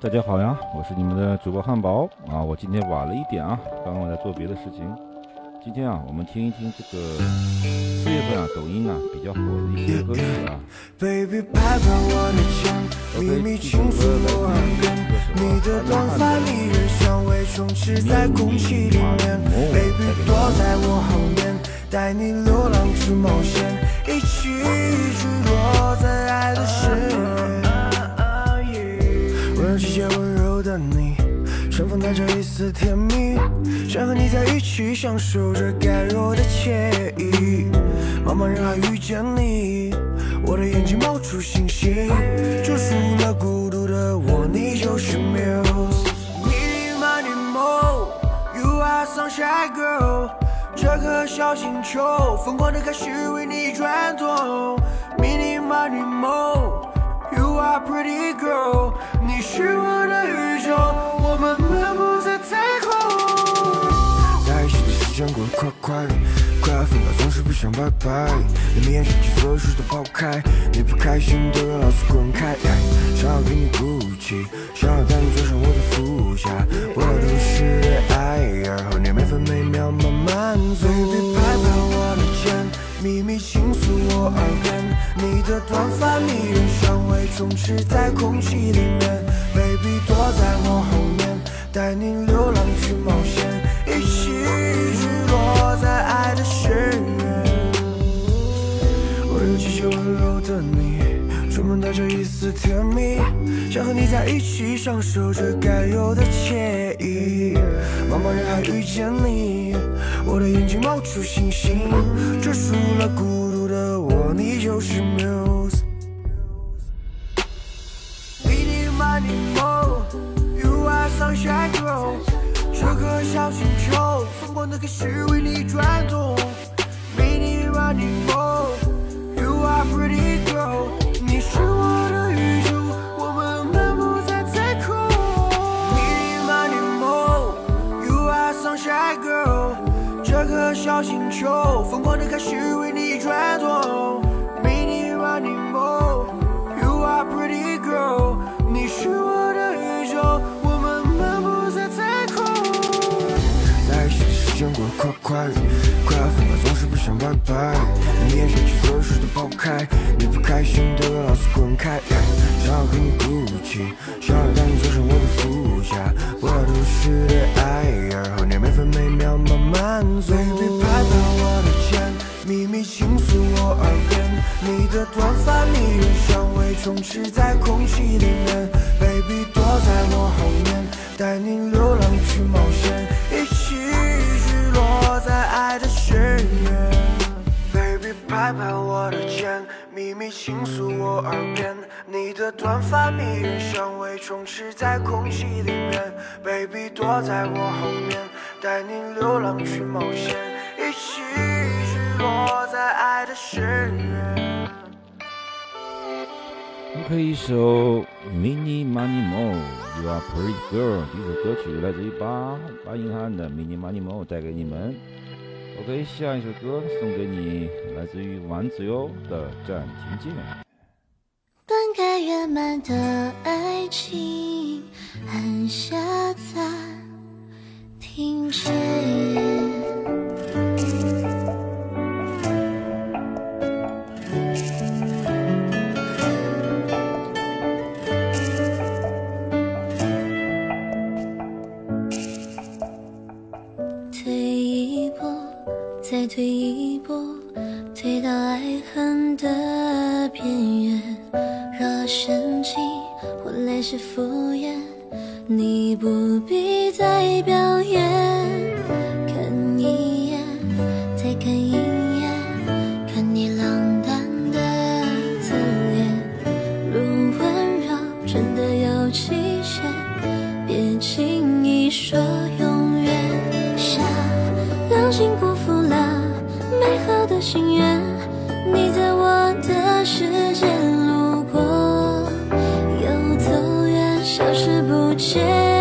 大家好呀，我是你们的主播汉堡啊。我今天晚了一点啊，刚刚我在做别的事情。今天啊，我们听一听这个四月份啊，抖音啊比较火的一些歌曲啊。Baby，拍拍我的肩，秘密倾诉我耳边，你的短发迷人香味充斥在空气里面。Baby，躲在我后面，带你流浪去冒险，一起坠落在爱的深渊。带着一丝甜蜜，想和你在一起享受着该有的惬意。茫茫人海遇见你，我的眼睛冒出星星，救赎了孤独的我，你就是 Muse。Mini money mo, you are sunshine girl。这颗小星球疯狂的开始为你转动。Mini money mo, you are pretty girl。你是我的宇宙，我们时间过得快快，快要分开总是不想拜拜。你眼神起所有事都抛开，你不开心都让老子滚开。想要给你鼓起，想要带你坐上我的副驾，我要都是爱，然后你每分每秒慢慢走。Baby，拍拍我的肩，秘密倾诉我耳边，你的短发迷人香味充斥在空气里面。Baby，躲在我后面，带你流浪去冒险，带着一丝甜蜜，想和你在一起享受这该有的惬意。茫茫人海遇见你，我的眼睛冒出星星，结束了孤独的我，你就是 Muse。Mini money mo, you are sunshine girl。这颗小星球疯狂的开始为你转动。Mini money mo, you are pretty girl。小星球疯狂的开始为你转动。Mini money mo, you are pretty girl。你是我的宇宙，我们漫步在太空。在一起的时间过得快快，快要分开总是不想拜拜。你眼神起所有事都抛开，你不开心都要老子滚开。想要和你鼓起，想要带你坐上我的副驾，我要都市的爱，你的短发迷人香味充斥在空气里面。Baby，躲在我后面，带你流浪去冒险，一起坠落在爱的深渊。Baby，拍拍我的肩，秘密倾诉我耳边，你的短发迷人香味充斥在空气里面。Baby，躲在我后面，带你流浪去冒险，一起坠落在爱的深渊。OK，一首 Mini Money Mo You Are Pretty Girl 这首歌曲来自于巴巴英汉的 Mini Money Mo 带给你们。OK，下一首歌送给你，来自于丸子哟的暂停键。本该圆满的爱情，按下暂停键。再退一步，退到爱恨的边缘。若深情换来是敷衍，你不必再表演。心愿，你在我的世界路过，又走远，消失不见。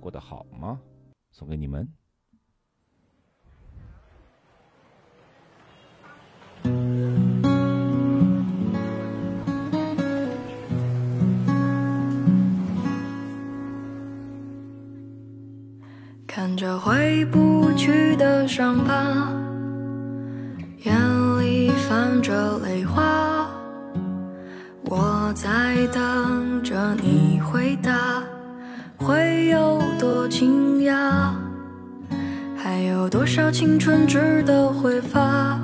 过得好吗》，送给你们。看着回不去的伤疤，眼里泛着泪花。我在等着你回答，会有多惊讶？还有多少青春值得挥发？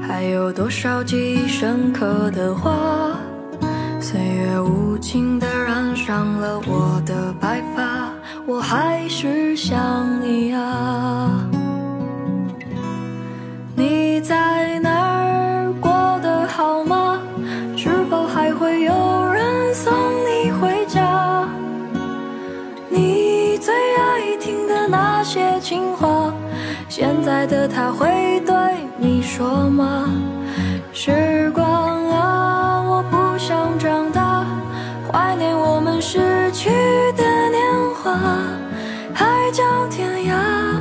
还有多少记忆深刻的话？岁月无情地染上了我的白发，我还是想你啊。你在那些情话，现在的他会对你说吗？时光啊，我不想长大，怀念我们失去的年华。海角天涯，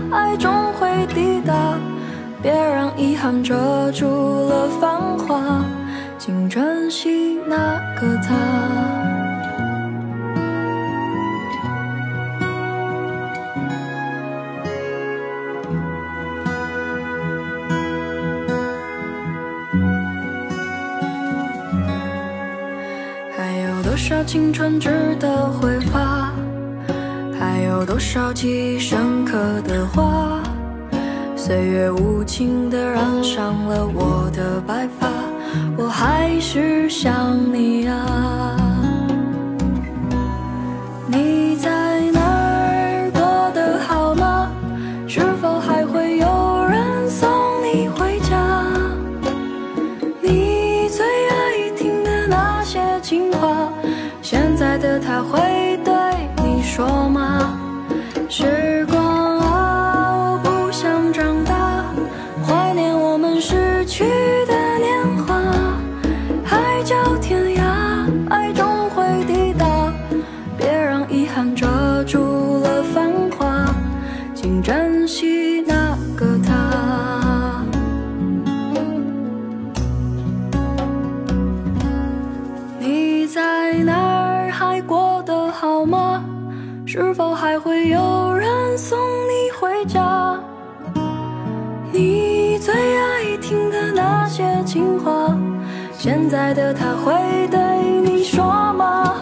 爱终会抵达，别让遗憾遮住了繁华。请珍惜那个他。少青春值得挥发？还有多少记忆深刻的话？岁月无情的染上了我的白发。我还是想你啊，现在的他会对你说吗？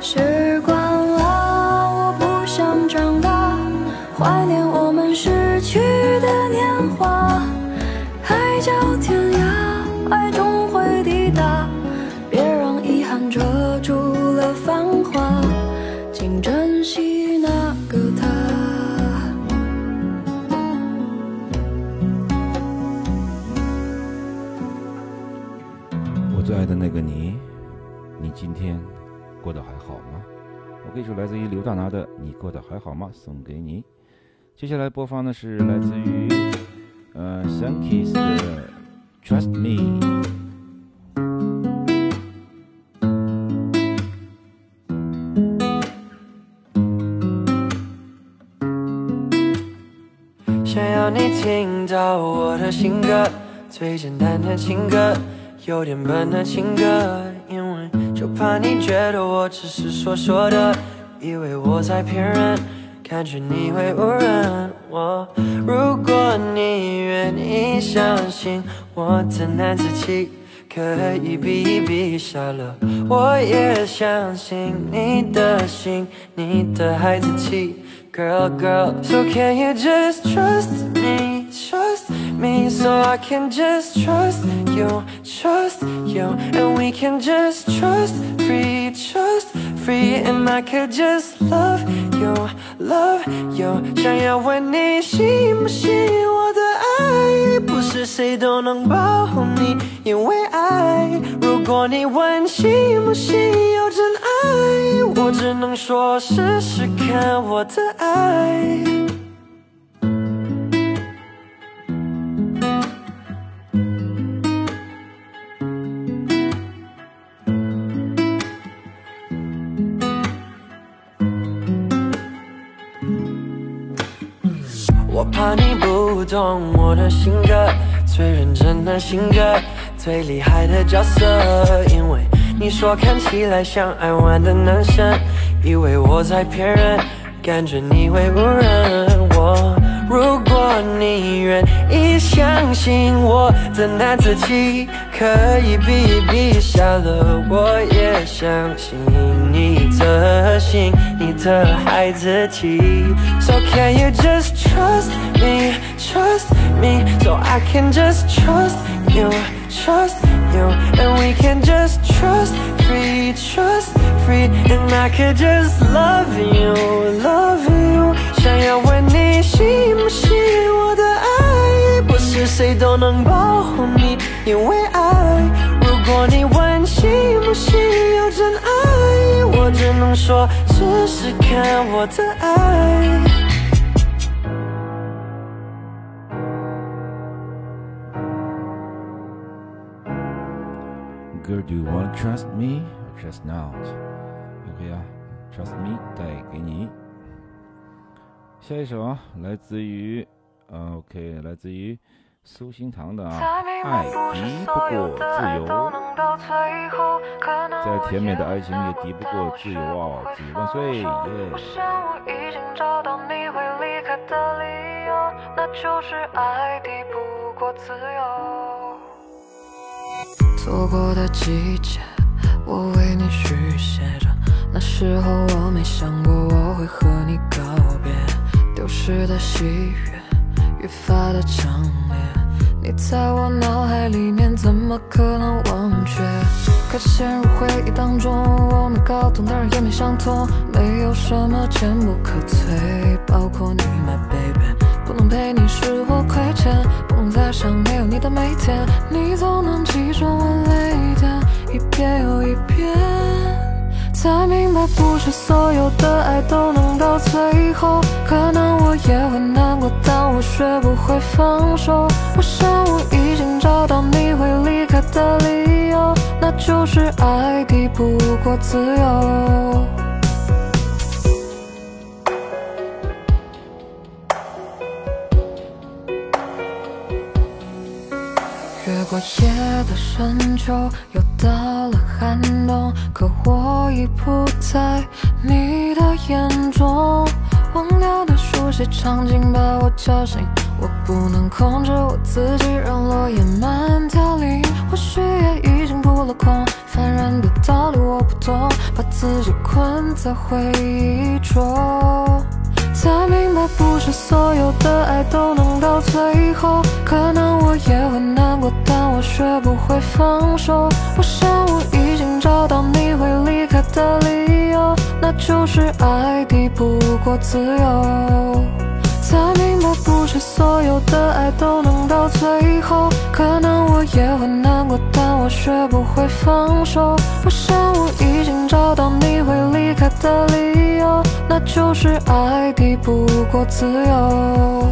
是那个你，你今天过得还好吗？我给一首来自于刘大拿的《你过得还好吗》送给你。接下来播放的是来自于呃 Sunkiss 的 Trust Me。想要你听到我的情歌，最简单的情歌，有点笨的情歌，因为就怕你觉得我只是说说的，以为我在骗人。感觉你会误认我。如果你愿意相信我的男子气，可以比一比下了。我也相信你的心，你的孩子气，Girl Girl，So can you just trust me？Trust me，so I can just trust you，trust you，and we can just trust free，trust free，and I could just love you，love you。想要问你信不信我的爱，不是谁都能保护你，因为爱。如果你问信不信有真爱，我只能说试试看我的爱。不懂我的性格，最认真的性格，最厉害的角色。因为你说看起来像爱玩的男生，以为我在骗人，感觉你会误认我。如果你愿意相信我的男子气，可以比一比下了，我也相信的心，你的孩子气。So can you just trust me, trust me, so I can just trust you, trust you, and we can just trust free, trust free, and I could just love you, love you. 想要问你信不信我的爱，不是谁都能保护你，因为爱。如果你问信不信有真爱，我只能说试试看我的爱。Girl, do you want to trust me or trust not? OK 啊，Trust me 带给你。下一首啊，来自于呃 OK，来自于苏心堂的啊，爱敌不过自由，再甜美的爱情也敌不过自由啊，自由万岁耶！我想我已经找到你会离开的理由，那就是爱敌不过自由。错过的季节，我为你续写着。那时候我没想过我会和你告别，丢失的喜悦，越发的强烈。你在我脑海里面，怎么可能忘却？可陷入回忆当中，我们搞懂，当然也没想通，没有什么坚不可摧，包括你，my baby。不能陪你是我亏欠，不能再想没有你的每天，你总能击中我泪点，一遍又一遍，才明白不是所有的爱都能到最后，可能我也会难过，但我学不会放手。我想我已经找到你会离开的理由，那就是爱敌不过自由。越过夜的深秋，又到了寒冬，可我已不在你的眼中。忘掉的熟悉场景把我叫醒，我不能控制我自己，让落叶慢凋零。或许也已经扑了空，凡人的道理我不懂，把自己困在回忆中。才明白，不是所有的爱都能到最后。可能我也会难过，但我学不会放手。我想我已经找到你会离开的理由，那就是爱抵不过自由。才明白，所有的爱都能。到最后，可能我也会难过，但我学不会放手。我想我已经找到你会离开的理由，那就是爱抵不过自由。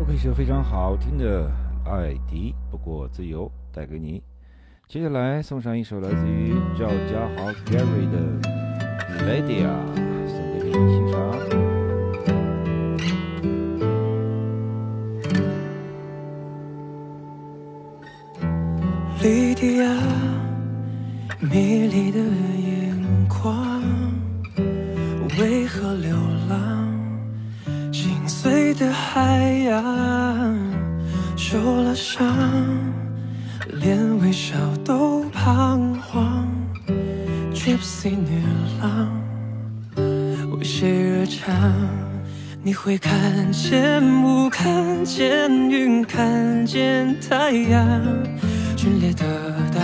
OK，一首非常好听的《爱敌不过自由》带给你。接下来送上一首来自于赵家豪 Gary 的《Lydia》，送给你欣赏。莉迪亚，迷离的眼眶，为何流浪？心碎的海洋，受了伤，连微笑都彷徨。Gypsy 女郎，为谁而唱？你会看见雾，看见云，看见太阳。皲裂的大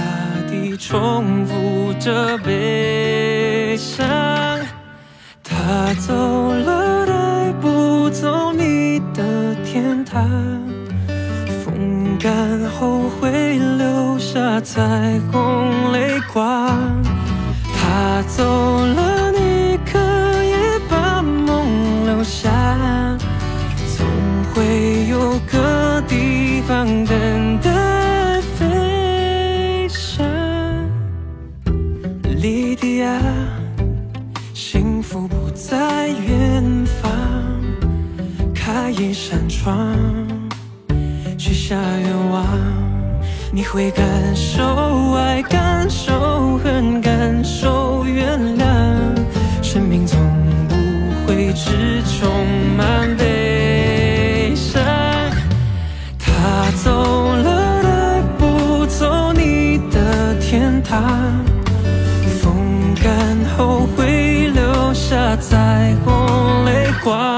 地重复着悲伤，他走了，带不走你的天堂。风干后会的彩虹泪光，他走了，你可以把梦留下，总会有个地方等待。飞翔，莉迪亚，幸福不在远方，开一扇窗，许下愿望，你会感受爱，感受恨，感受原谅，生命从不会只充满悲伤，他走了。带不走你的天堂，风干后会留下彩虹泪光。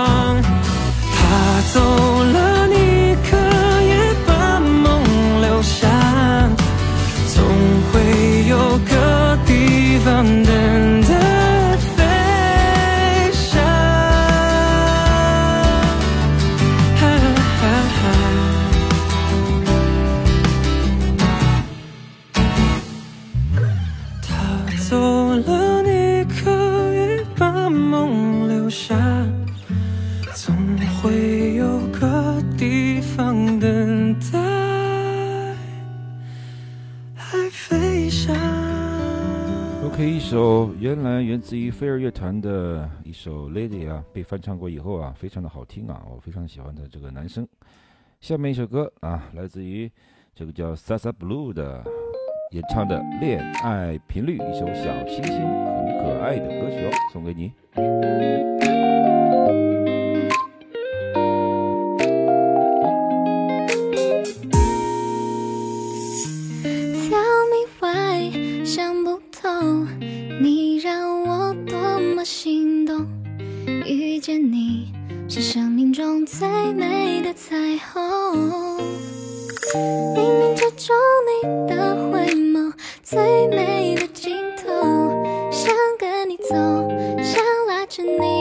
首原来源自于飞儿乐团的一首《Lady》啊，被翻唱过以后啊，非常的好听啊，我非常喜欢的这个男生。下面一首歌啊，来自于这个叫 Sasa Blue 的演唱的《恋爱频率》，一首小星星、很可爱的歌曲哦，送给你。见你是生命中最美的彩虹，冥冥之中你的回眸，最美的镜头。想跟你走，想拉着你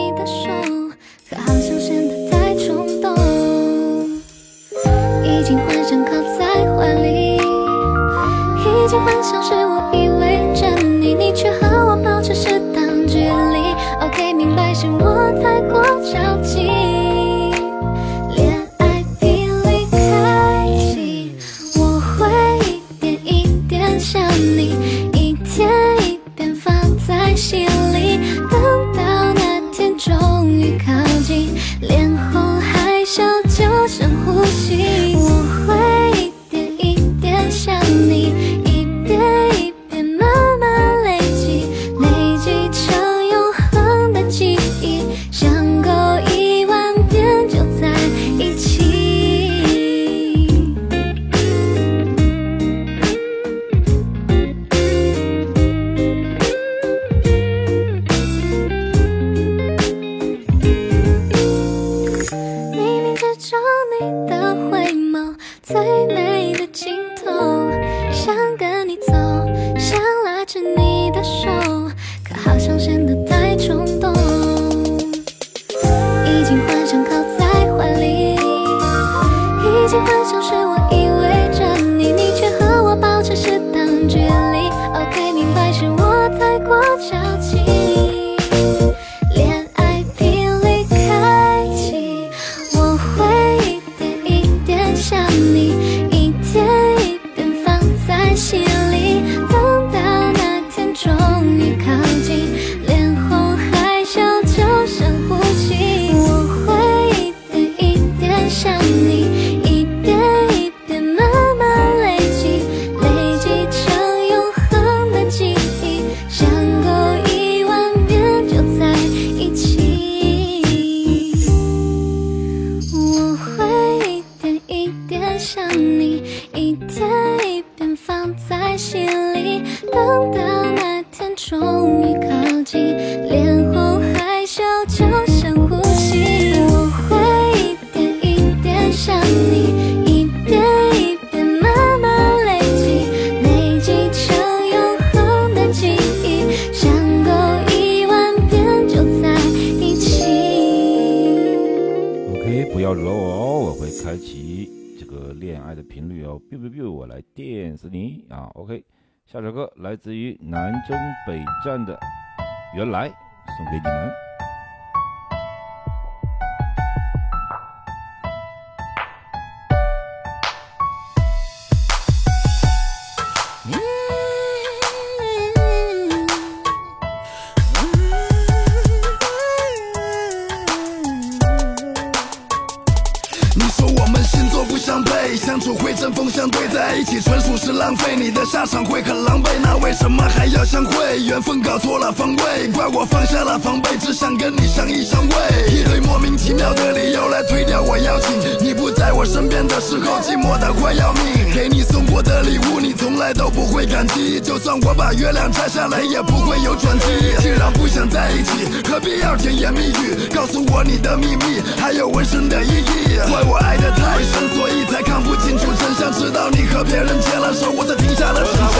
你说我们星座不相配，相处会针锋相对，在一起纯属是浪费，你的下场会很狼狈。那为什么还要相会？缘分搞错了方位，怪我放下了防备，只想跟你相依相偎。一堆莫名其妙的理由来推掉我邀请，你不在我身边的时候，寂寞的快要命。给你送过的礼物，你从来都不会感激，就算我把月亮摘下来，也不会有转机。既然不想在一起，何必要甜言蜜语？告诉我你的秘密，还有纹身的意义。我爱得太深，所以才看不清楚真相。直到你和别人牵了手，我才停下了声响。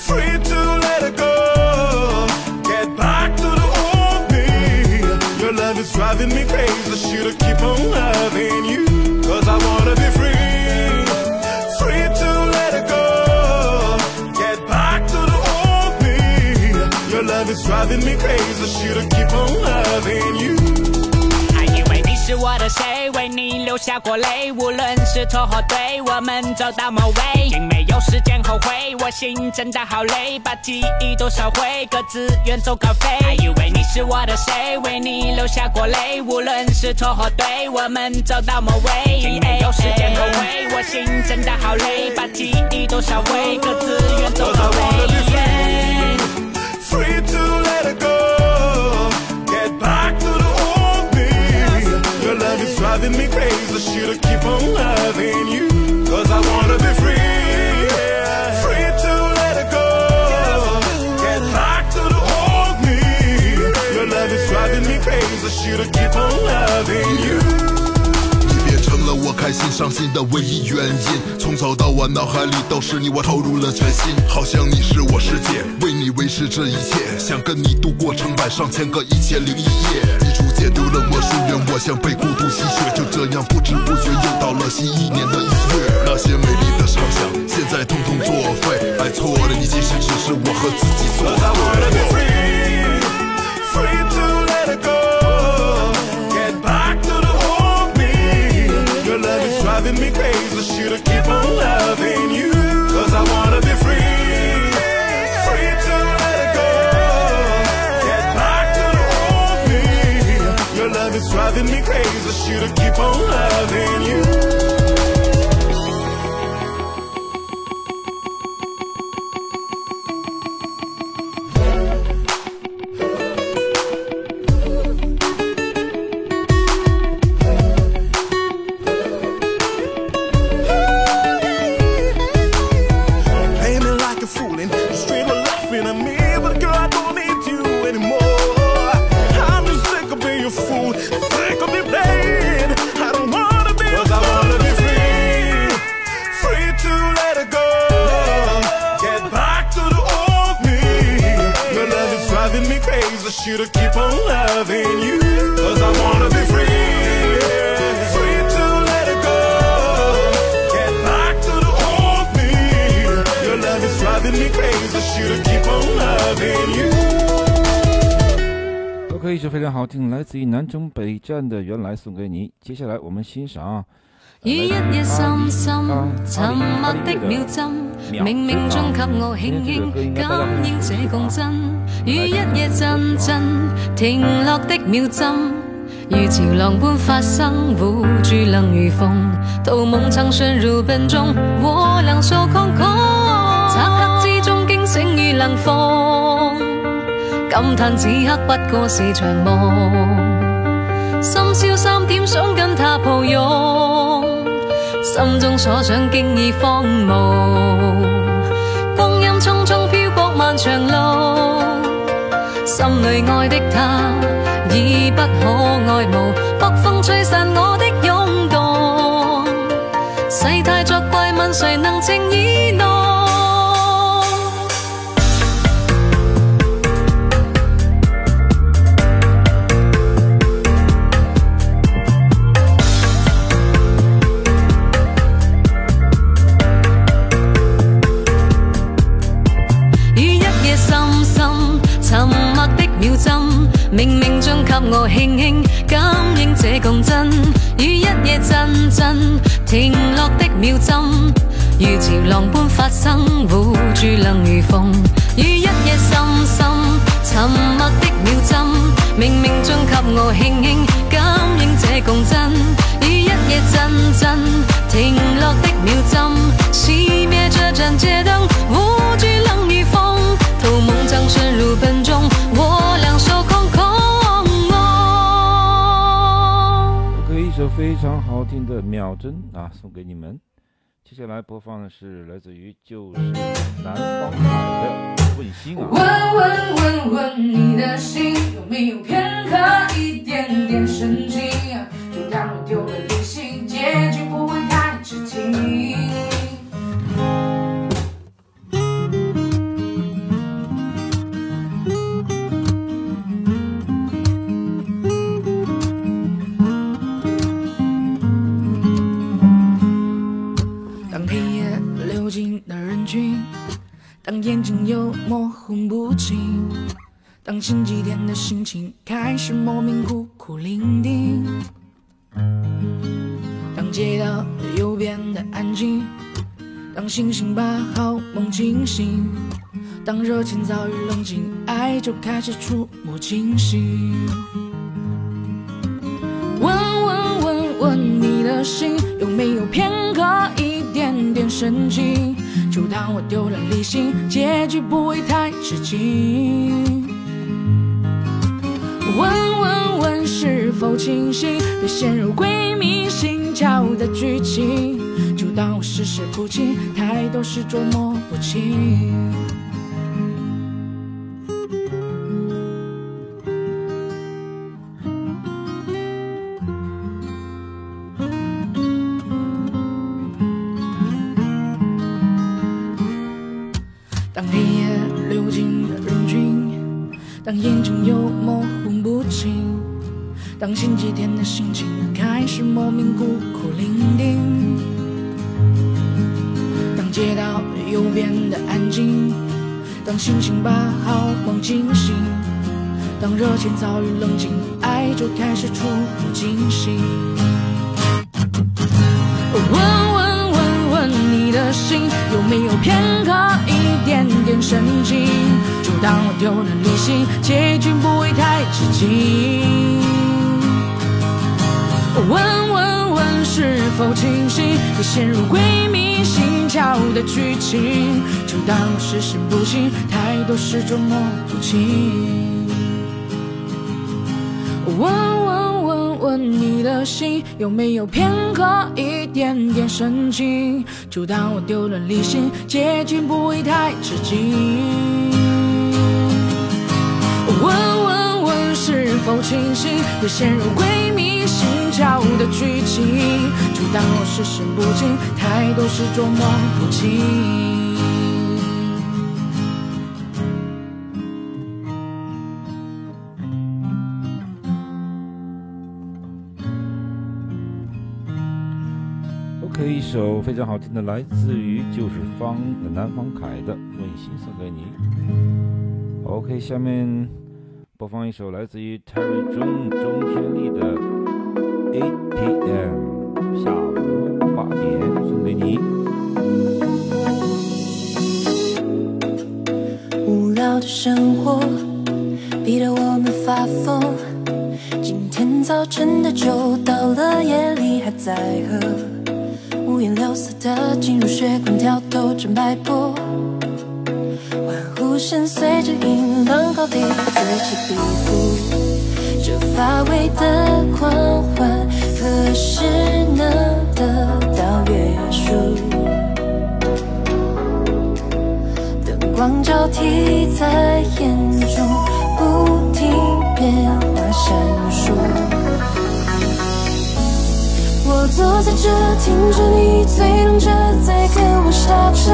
Free to let it go. Get back to the old me. Your love is driving me crazy. Should've keep on loving you. Cause I wanna be free. Free to let it go. Get back to the old me. Your love is driving me crazy. Should've keep on loving you. 还以为你是我的谁，为你流下过泪，无论是错或对，我们走到末尾，已经没有时间后悔，我心真的好累，把记忆都烧毁，各自远走高飞。还以为你是我的谁，为你流下过泪，无论是错或对，我们走到末尾，已经没有时间后悔，我心真的好累，把记忆都烧毁，各自远走高飞。Free to let it go. Driving me crazy. Should've keep on loving you. Cause I wanna be free. Free to let it go. Get back to the old me. Your love is driving me crazy. Should've keep on loving you. 你变成了我开心伤心的唯一原因，从早到晚脑海里都是你，我投入了全心，好像你是我世界，为你维持这一切，想跟你度过成百上千个一千零一夜。你逐解读了我疏远，我像被孤独吸血，就这样不知不觉又到了新一年的一月，那些美丽的畅想，现在通通作废，爱错了你，其实只是我和自己作 Cause I wanna be 对。free, free to Should've keep on loving you.「crazy, should've keep on loving you, cause I wanna be free. Free to let it go. Get back to the old me. Your love is driving me crazy. Should've keep on loving you. OK，一首非常好听，来自于南征北战的《原来》送给你。接下来我们欣赏。雨一夜深深沉默的秒針，冥冥中给我輕輕感應這共振。雨一夜陣陣停落的秒針，如潮浪般發生，捂住冷如風。圖夢曾深入本中，我兩手空空，漆黑之中驚醒於冷風，感嘆此刻不過是场梦。深宵三點想跟他抱擁，心中所想經已荒芜。最爱的他，已不可爱慕。北风吹散我冥中给我轻轻感应这共振。于一夜阵阵停落的秒针，如潮浪般发生，护住冷如风。于一夜深深沉默的秒针，冥冥中给我轻轻感应这共振。于一夜阵阵停落的秒针，熄灭这盏街灯，无惧冷与风，偷梦将深入本非常好听的《秒针》啊，送给你们。接下来播放的是来自于就是南方海的《问心》啊。问问问问你的心有没有片刻一点点深情？就当我丢了理性，结局不会太痴情。星期天的心情开始莫名孤苦伶仃，当街道又变得安静，当星星把好梦惊醒，当热情早已冷静，爱就开始触目惊心。问问问问你的心有没有片刻一点点深情？就当我丢了理性，结局不会太吃惊。问问问是否清醒？别陷入鬼迷心窍的剧情。就当我事事不清，太多事捉摸不清。当星星把好梦惊醒，当热情早已冷静，爱就开始触目惊心。问问问问你的心有没有片刻一点点深情？就当我丢了理性，结局不会太吃惊。问问问是否清醒？别陷入鬼的剧情。就当我事事不清，太多事捉摸不清。问问问问你的心有没有片刻一点点深情？就当我丢了理性，结局不会太吃惊。问问问是否清醒？别陷入鬼心跳的剧情。就当我事事不清，太多事捉摸不清。OK，一首非常好听的，来自于就是方南方凯的《问心》，送给你。OK，下面播放一首来自于 Terry 钟钟天此起彼伏，这乏味的狂欢何时能得到约束？灯光交替在眼中，不停变化闪烁。我坐在这，听着你嘴动着，在跟我刹车，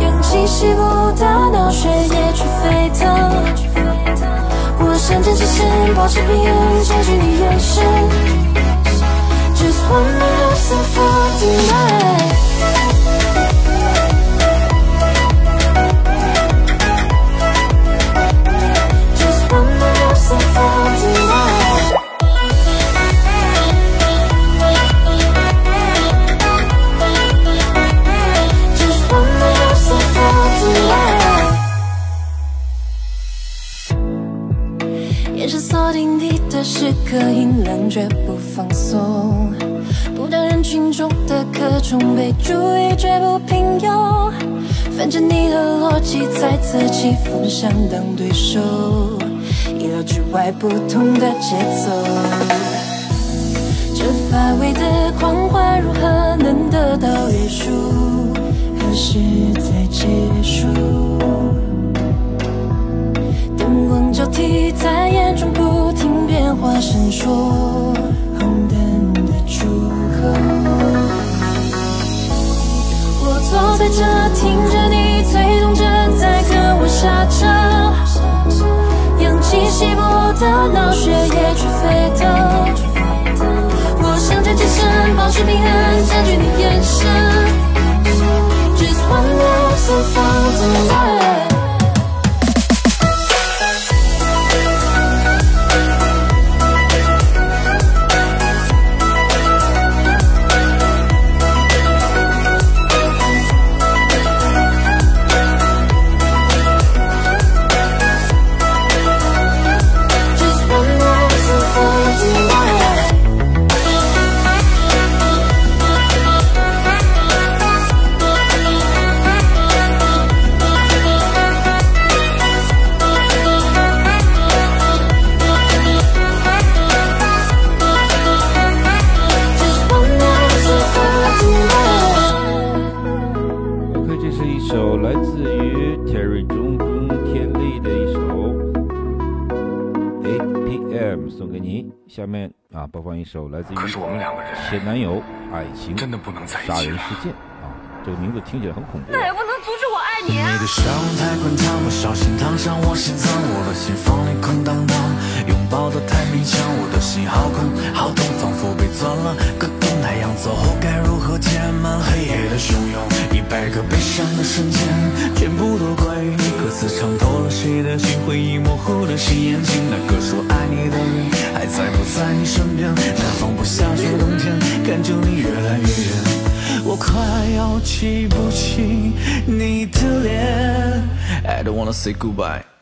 氧气稀薄，想坚持线，保持平衡，占据你眼神。Just one more love for tonight。风向当对手，意料之外不同的节奏。这乏味的狂欢如何能得到约束？何时才结束？灯光交替在眼中不停变化闪烁，红灯的出口。我坐在这，听着，刹车，氧气稀薄，的脑血液去沸腾。我想站起身，保持平衡，占据你眼神。Just one love so far 首来自于可是我们两个人前男友爱情真的不能在一起杀人事件啊，这个名字听起来很恐怖。你！的笑容太宽敞，不小心烫伤我心脏，我的心房里空荡荡，拥抱的太勉强，我的心好空好痛，仿佛被钻了个洞。太阳走后该如何填满黑夜的汹涌？一百个悲伤的瞬间，全部都关于你。歌词唱透了谁的心，回忆模糊了谁眼睛？那个说爱你的人还在不在你身边？南方不下雪冬天，感觉你越来越远。我快要记不清你的脸。I don't wanna say goodbye。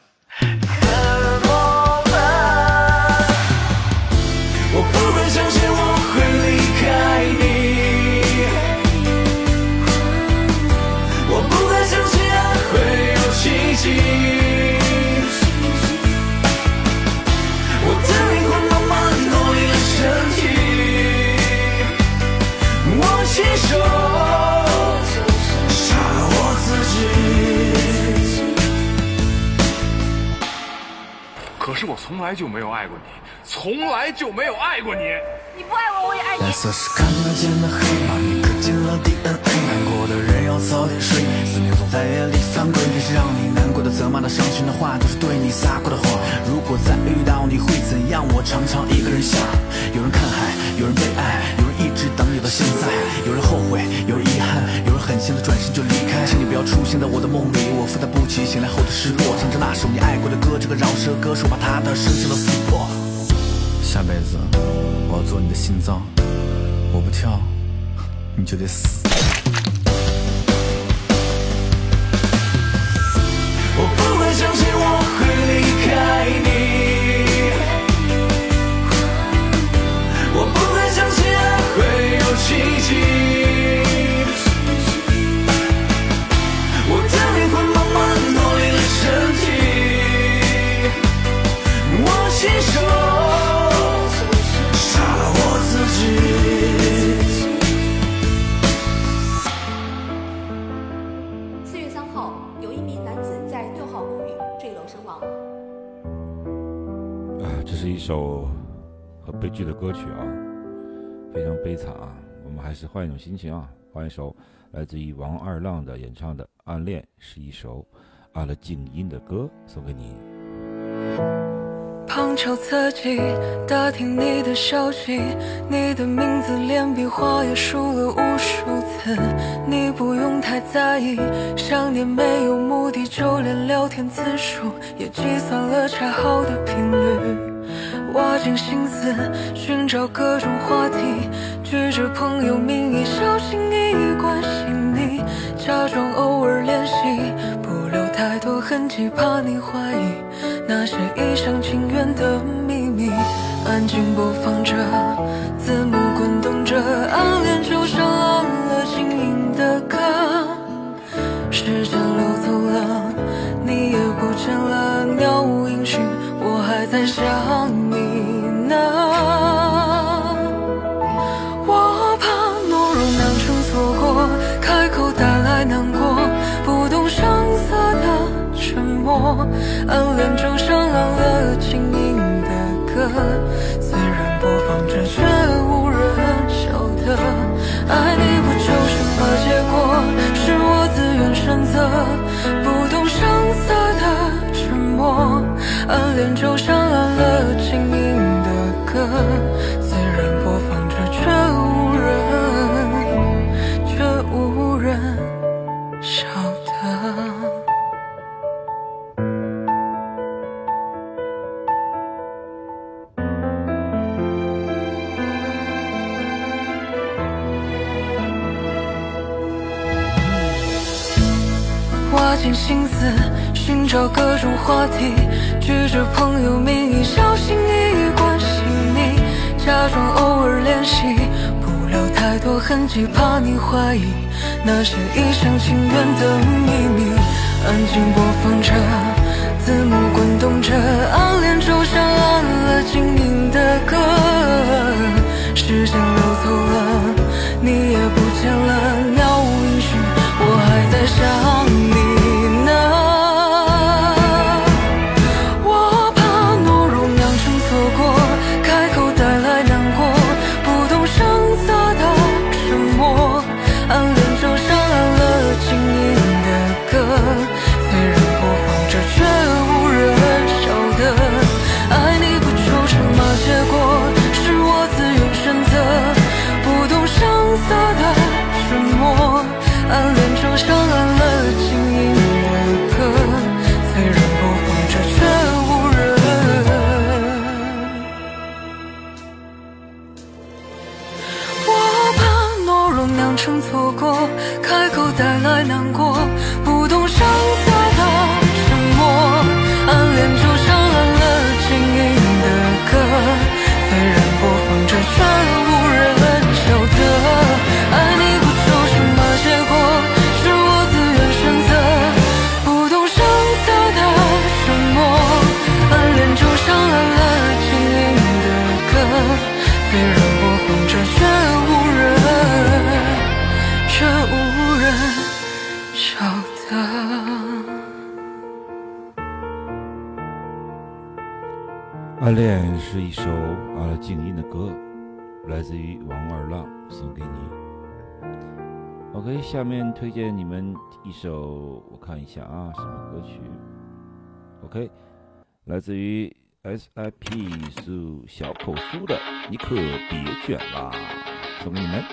从来就没有爱过你，从来就没有爱过你。你不爱我，我也爱你。要早点睡，思念总在夜里翻滚。那些让你难过的、责骂的、伤心的话，都是对你撒过的谎。如果再遇到你会怎样？我常常一个人想。有人看海，有人被爱，有人一直等你到现在，有人后悔，有人遗憾，有人狠心的转身就离开。请你不要出现在我的梦里，我负担不起醒来后的失落。唱着那首你爱过的歌，这个饶舌歌手把他的深情都撕破。下辈子我要做你的心脏，我不跳，你就得死。爱你，我不再相信会有奇迹。我的灵魂慢慢脱离了身体。我。四月三号，有一名男子在六号公寓坠楼身亡。是一首很悲剧的歌曲啊，非常悲惨啊。我们还是换一种心情啊，换一首来自于王二浪的演唱的《暗恋》，是一首按了静音的歌，送给你。旁敲侧击打听你的消息，你的名字连笔画也数了无数次，你不用太在意，想念没有目的，就连聊天次数也计算了恰好的频率。挖尽心思寻找各种话题，举着朋友名义小心翼翼关心你，假装偶尔联系，不留太多痕迹，怕你怀疑那些一厢情愿的秘密。安静播放着，字幕滚动着，暗恋就像按了静音的歌。时间流走了，你也不见了，杳无音讯，在想你呢。我怕懦弱酿成错过，开口带来难过，不动声色的沉默。暗恋就像按了静音的歌，虽然播放着，却无人晓得。爱你不就是么结果？是我自愿选择，暗恋就像按了静音的歌，虽然播放着，却无人，却无人晓得。挖尽心思寻找各种话题，举着朋友名义小心翼翼关心你，假装偶尔联系，不留太多痕迹，怕你怀疑那些一厢情愿的秘密。安静播放着，字幕滚动着，暗恋就像按了静音的歌。时间流走了，你也不见了，杳无音讯，我还在想推荐你们一首，我看一下啊，什么歌曲？OK，来自于 SIP 是小口苏的《你可别卷啦》，送给你们。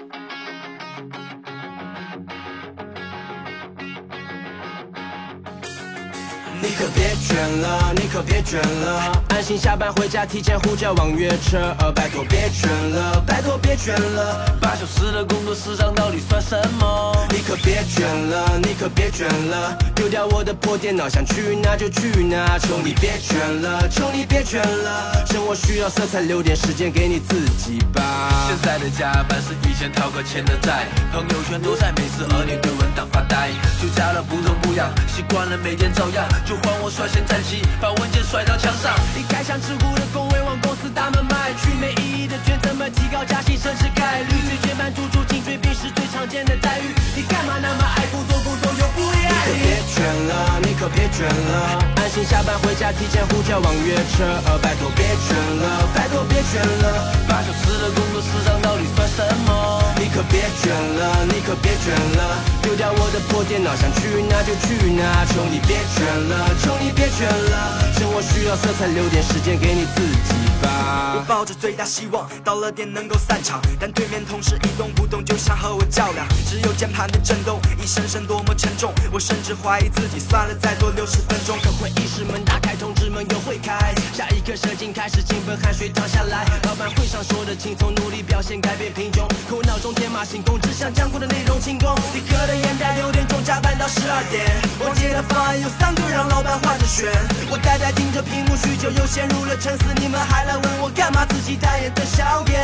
你可别卷了，你可别卷了，安心下班回家，提前呼叫网约车。呃拜托别卷了，拜托别卷了，八小时的工作时长到底算什么？你可别卷了，你可别卷了，丢掉我的破电脑，想去哪就去哪。求你别卷了，求你别卷了，生活需要色彩，留点时间给你自己吧。现在的加班是以前逃个钱的债，朋友圈都在美食，而你对文档发呆。就加了不痛不痒，习惯了每天照样，换我率先站起，把文件甩到墙上。你该像自雇的工位往公司大门迈去，没意义的卷怎么提高加薪升职概率？最卷版猪猪颈椎病是最常见的待遇，你干嘛那么爱工作，工作又不会爱你？你可别卷了，你可别卷卷了，安心下班回家，提前呼叫网约车。拜托别卷了，拜托别卷了，八小时的工作时长到底算什么？你可别卷了，你可别卷了，丢掉我的破电脑，想去哪就去哪。求你别卷了，求你别卷了，生活需要色彩，留点时间给你自己吧。我抱着最大希望，到了点能够散场，但对面同事一动不动，就想和我较量。只有键盘的震动，一声声多么沉重，我甚至怀疑自己，算了，再多六十分钟。可会议室门打开，通，刻射精开始兴奋，汗水淌下来。老板会上说的轻松，努力表现改变贫穷，可我脑中天马行空，只想将过的内容清空。你喝的眼袋，六点钟加班到十二点，我接的方案有三个，让老板换着选。我呆呆盯着屏幕，许久又陷入了沉思。你们还来问我干嘛？自己代言的小点，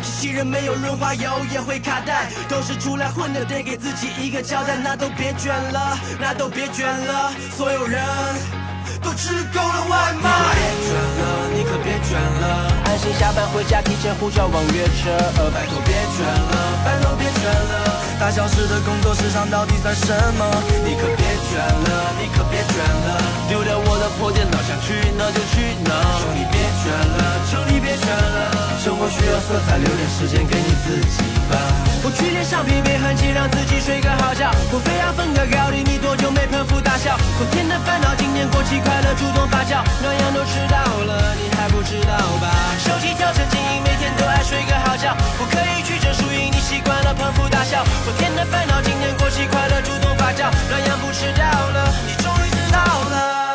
机器人没有润滑油也会卡带，都是出来混的，得给自己一个交代。那都别卷了，那都别卷了，所有人。都吃够了外卖。你可别卷了，你可别卷了，安心下班回家，提前呼叫网约车。拜托别卷了，拜托别卷了，大小时的工作时长到底算什么？你可别卷了，你可别卷了，丢掉我的破电脑，想去哪就去哪。求你别卷了，求你别卷了，生活需要色彩，留点时间给你自己吧。我去脸上疲惫痕迹，让自己睡个好觉。我非要分个高低，你多久没捧腹大笑？昨天的烦恼，今天过期。快乐主动发酵，暖阳都迟到了，你还不知道吧？手机调成静音，每天都爱睡个好觉。不可以曲争输赢，你习惯了捧腹大笑。昨天的烦恼，今天过期，快乐主动发酵，暖阳不迟到了，你终于知道了。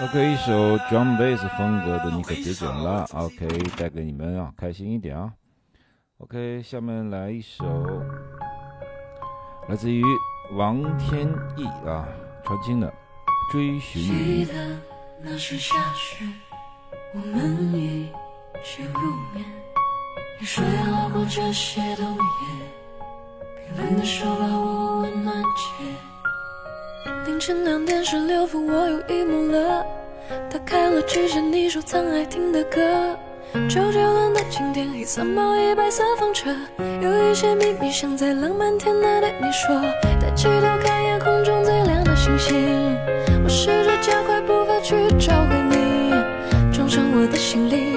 OK，一首 drum bass 风格的，你可别卷了。OK，带给你们啊，开心一点啊。OK，下面来一首，来自于王天翼啊，传情的。追寻记得那时下雪，我们一起入眠。你说要过这些冬夜，冰冷的手把我温暖起。凌晨两点十六分，我又 emo 了，打开了之前你收藏爱听的歌。周杰伦的经典，黑色毛衣，白色风车，有一些秘密想在浪漫天台对你说。抬起头看夜空中最亮的星星。我试着加快步伐去找回你，装上我的行李，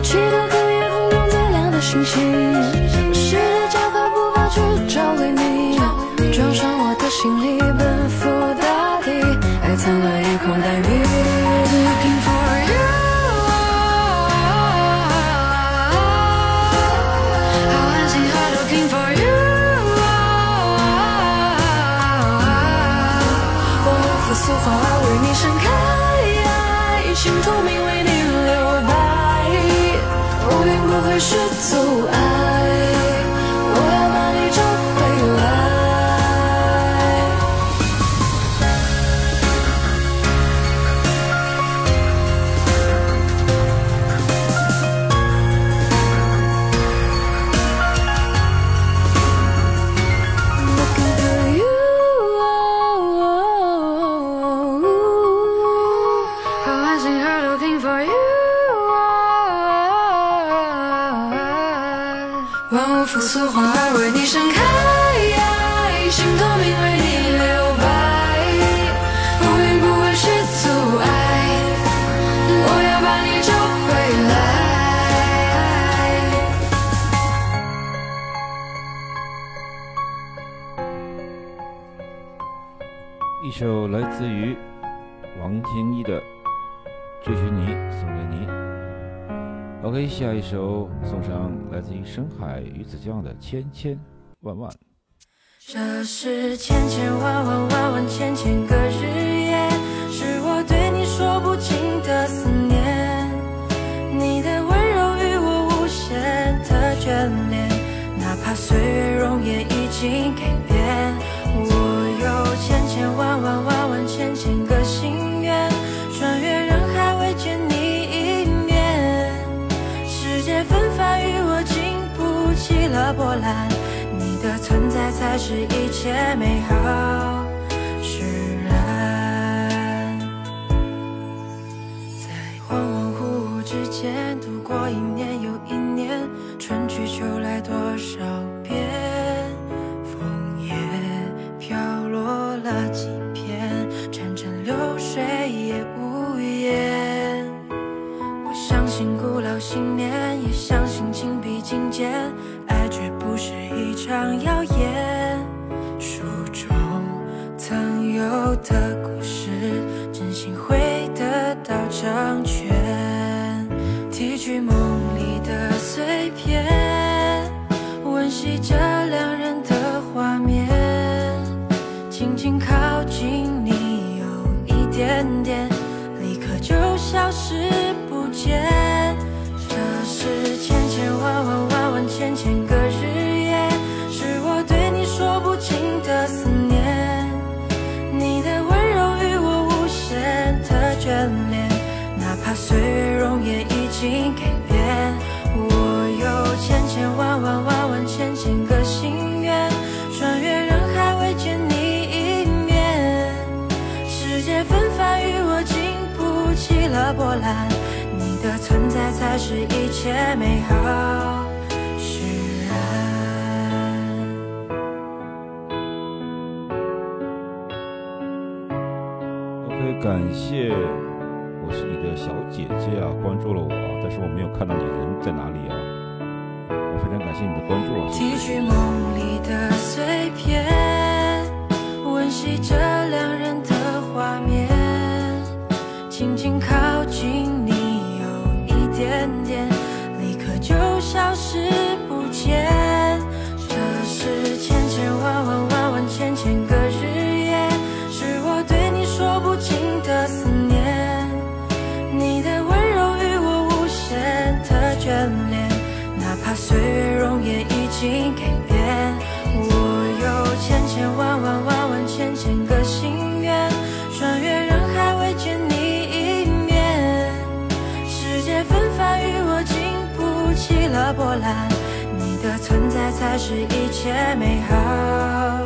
去的可夜空中最亮的星星。试着加快步伐去找回你，装上我的行李。是阻碍。首送上来自于深海鱼子酱的千千万万。这是千千万万万万千千个日夜，是我对你说不尽的思念。你的温柔与我无限的眷恋，哪怕岁月容颜已经改变。我有千千万万万万千千个了波澜。你的存在才是一切美好释然，在恍恍惚惚之间度过一年又一年，春去秋来多少遍，枫叶飘落了几片，潺潺流水也无言。我相信古老信念，也相信情比金坚。爱绝不是一场谣言，书中曾有的故事，真心会得到成全。才是一切美好释然。OK，感谢，我是你的小姐姐啊，关注了我，但是我没有看到你人在哪里啊。我非常感谢你的关注啊，才是一切美好。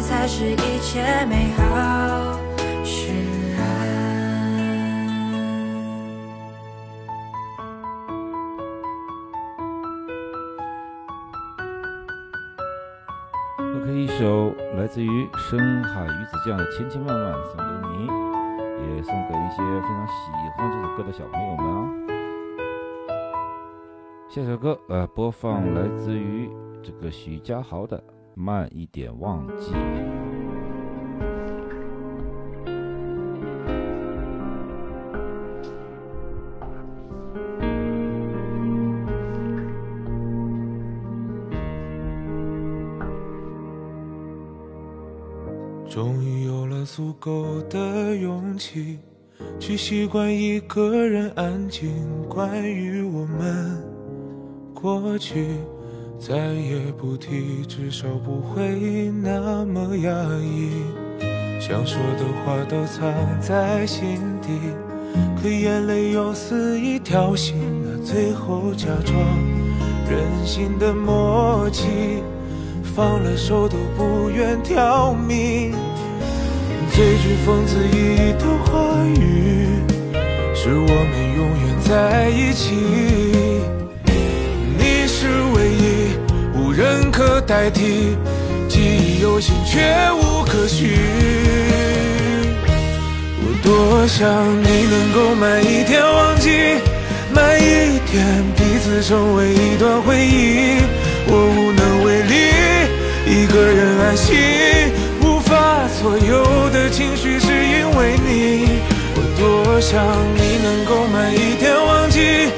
才是一切美好释然。OK，一首来自于深海鱼子酱的《千千万万》送给你，也送给一些非常喜欢这首歌的小朋友们啊。下首歌呃，播放来自于这个许家豪的《慢一点忘记》。终于有了足够的勇气，去习惯一个人安静。关于我们过去，再也不提，至少不会那么压抑。想说的话都藏在心底，可眼泪又肆意挑衅啊，最后假装任性的默契。放了手都不愿挑明，最具讽刺意义的话语，是我们永远在一起。可代替，记忆犹新，却无可寻。我多想你能够慢一点忘记，慢一点彼此成为一段回忆。我无能为力，一个人安心，无法左右的情绪是因为你。我多想你能够慢一点忘记，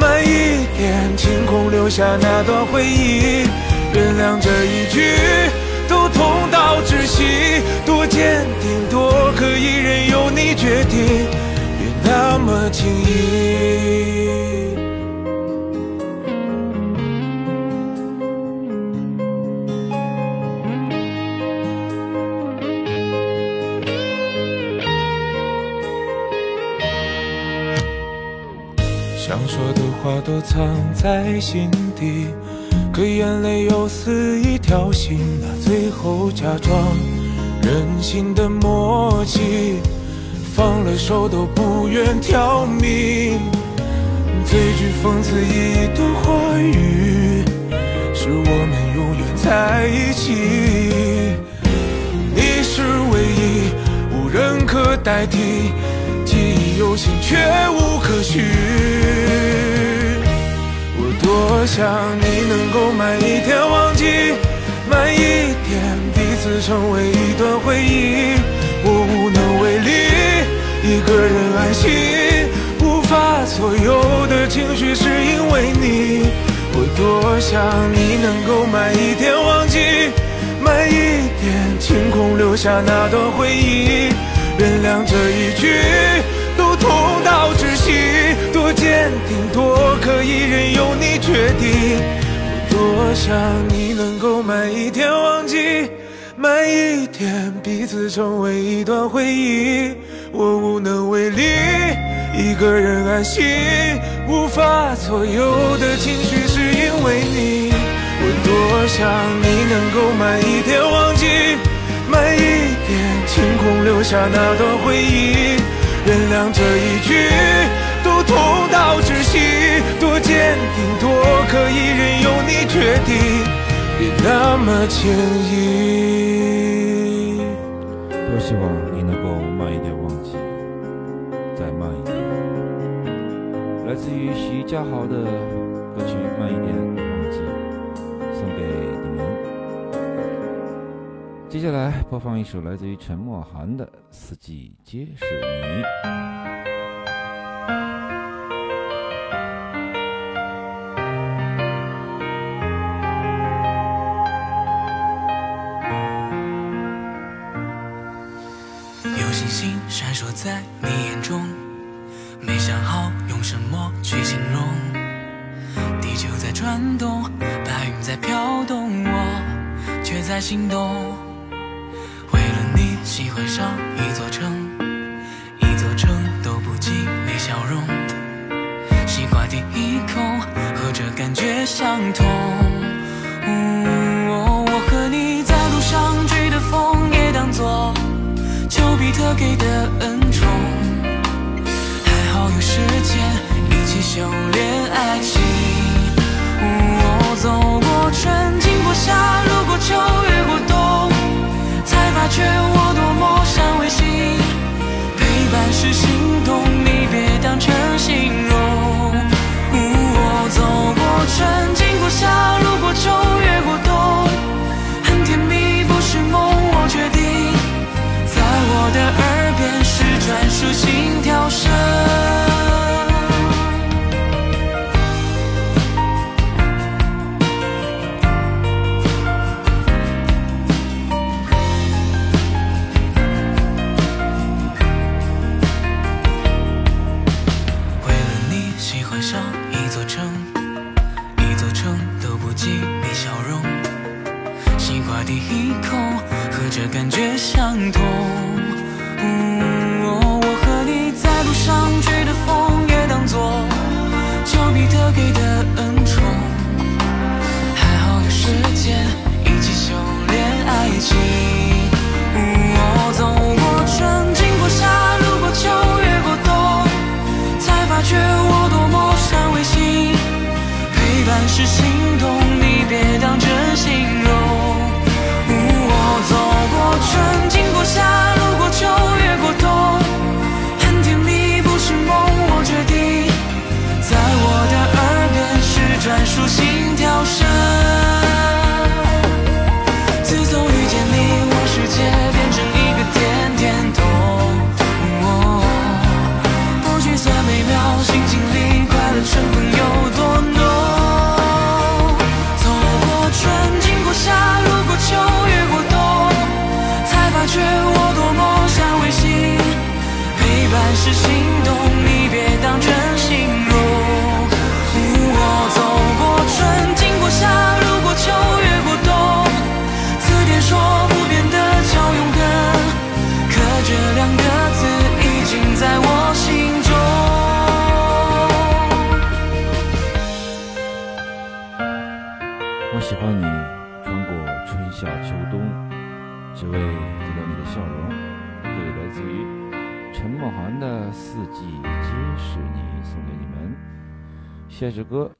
慢一点清空留下那段回忆。原谅这一句，都痛到窒息，多坚定，多可以任由你决定，别那么轻易。想说的话都藏在心底，可眼泪又似一条心，那最后假装任性的默契，放了手都不愿挑明。最具讽刺意义的话语，是我们永远在一起。你是唯一，无人可代替，记忆犹新，却无可寻。多想你能够慢一点忘记，慢一点彼此成为一段回忆。我无能为力，一个人安心，无法左右的情绪是因为你。我多想你能够慢一点忘记，慢一点清空留下那段回忆。原谅这一句，都痛到窒息，多坚定，多可以任由我多想你能够慢一点忘记，慢一点彼此成为一段回忆。我无能为力，一个人安心，无法左右的情绪是因为你。我多想你能够慢一点忘记，慢一点清空留下那段回忆。原谅这一句，痛到窒息，多坚定，多可以任由你决定，别那么轻易。多希望你能够慢一点忘记，再慢一点。来自于徐佳豪的歌曲《慢一点忘记》，送给你们。接下来播放一首来自于陈默涵的《四季皆是你》。在你眼中，没想好用什么去形容。地球在转动，白云在飘动，我却在心动。为了你喜欢上一座城，一座城都不及你笑容。西瓜第一口，和这感觉相同。哦我和你在路上追的风，也当作。丘比特给的间一起修炼爱情。我走过春，经过夏，路过秋，越过冬，才发觉我多么像卫星。陪伴是心动，你别当成形容。我走过春，经过夏，路过秋，越过冬，很甜蜜，不是梦，我决定。在我的耳边是专属心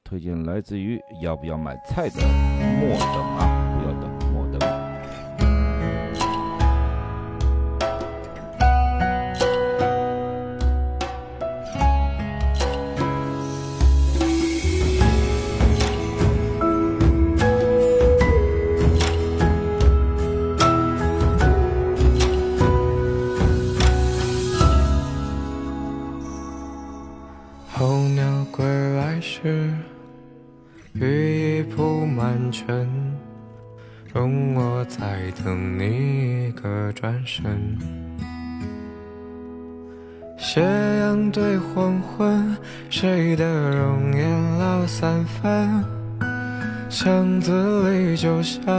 推荐来自于要不要买菜的莫等啊不要等。wish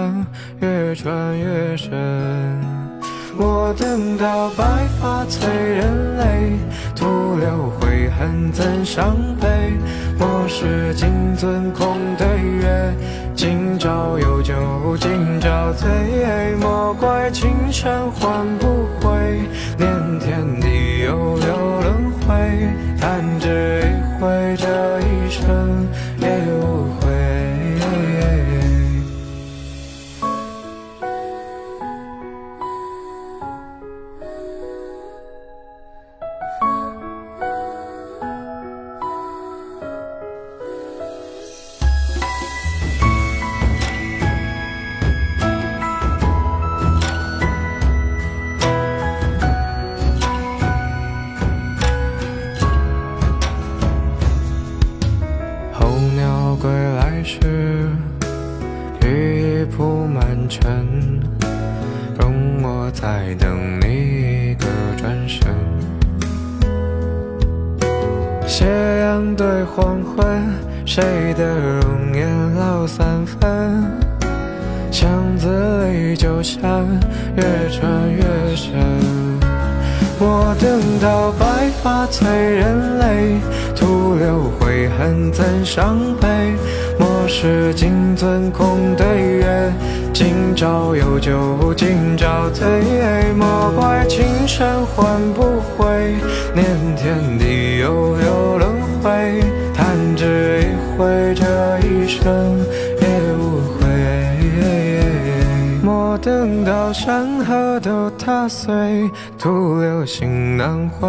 心难还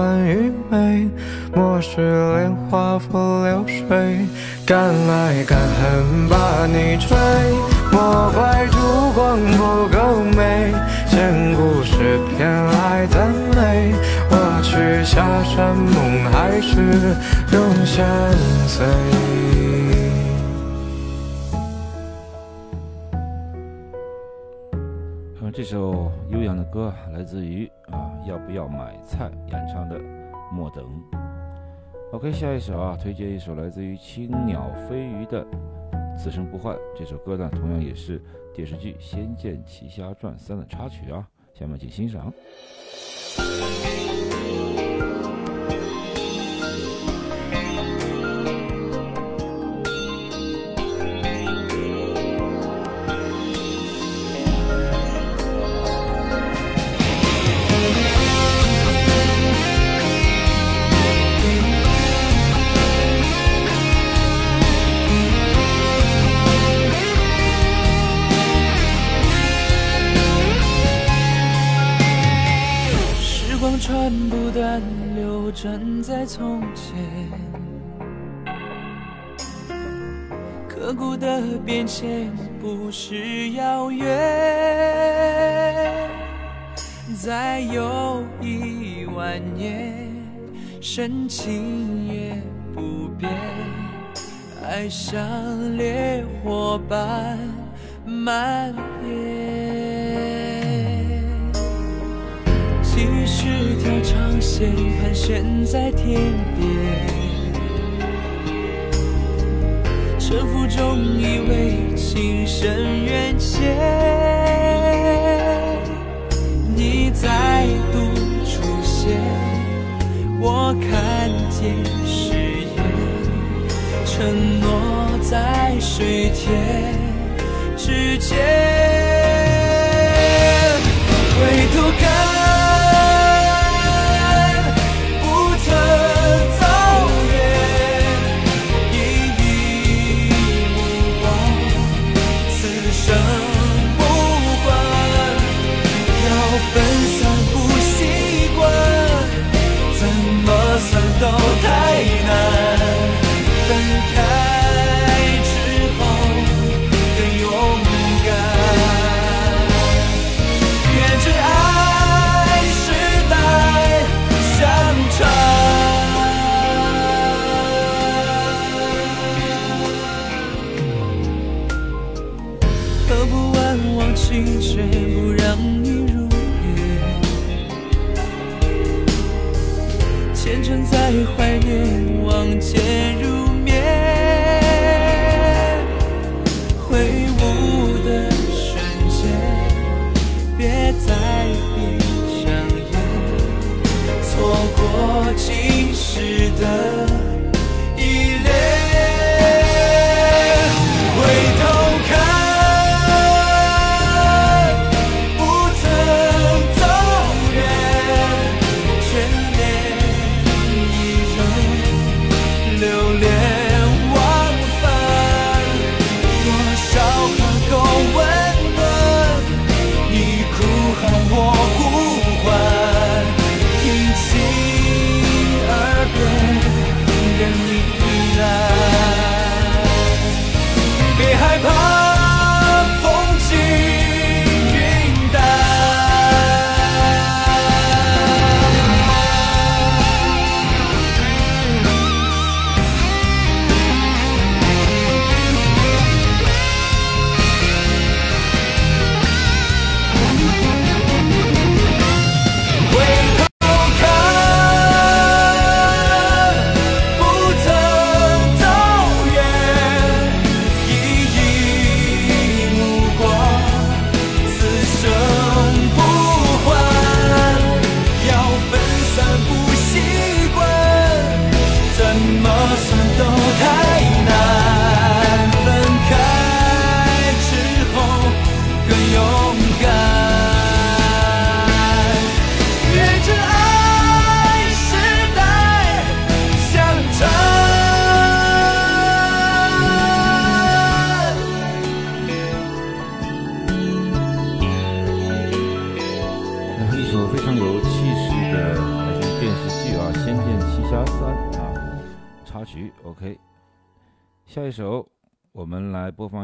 要买菜演唱的莫等。Ok 下一首啊推荐一首来自于青鸟飞鱼的此生不换。这首歌呢同样也是电视剧仙剑奇侠传三的插曲啊下面请欣赏。不断流转在从前刻骨的变迁不是遥远再有一万年深情也不变爱像烈火般蔓延一条长线盘旋在天边，沉浮中以为情深缘浅，你再度出现，我看见誓言，承诺在水天之间。回头看，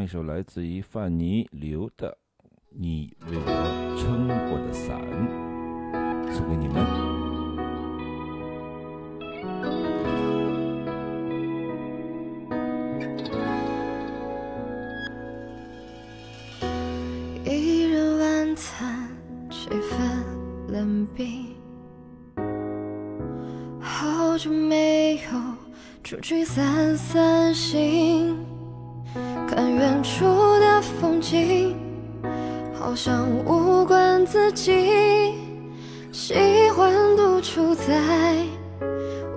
一首来自于范尼刘的《你为我撑过的伞》，送给你们。一人晚餐，气氛冷冰。好久没有出去散散心，看远处的风景，好像无关自己。喜欢独处在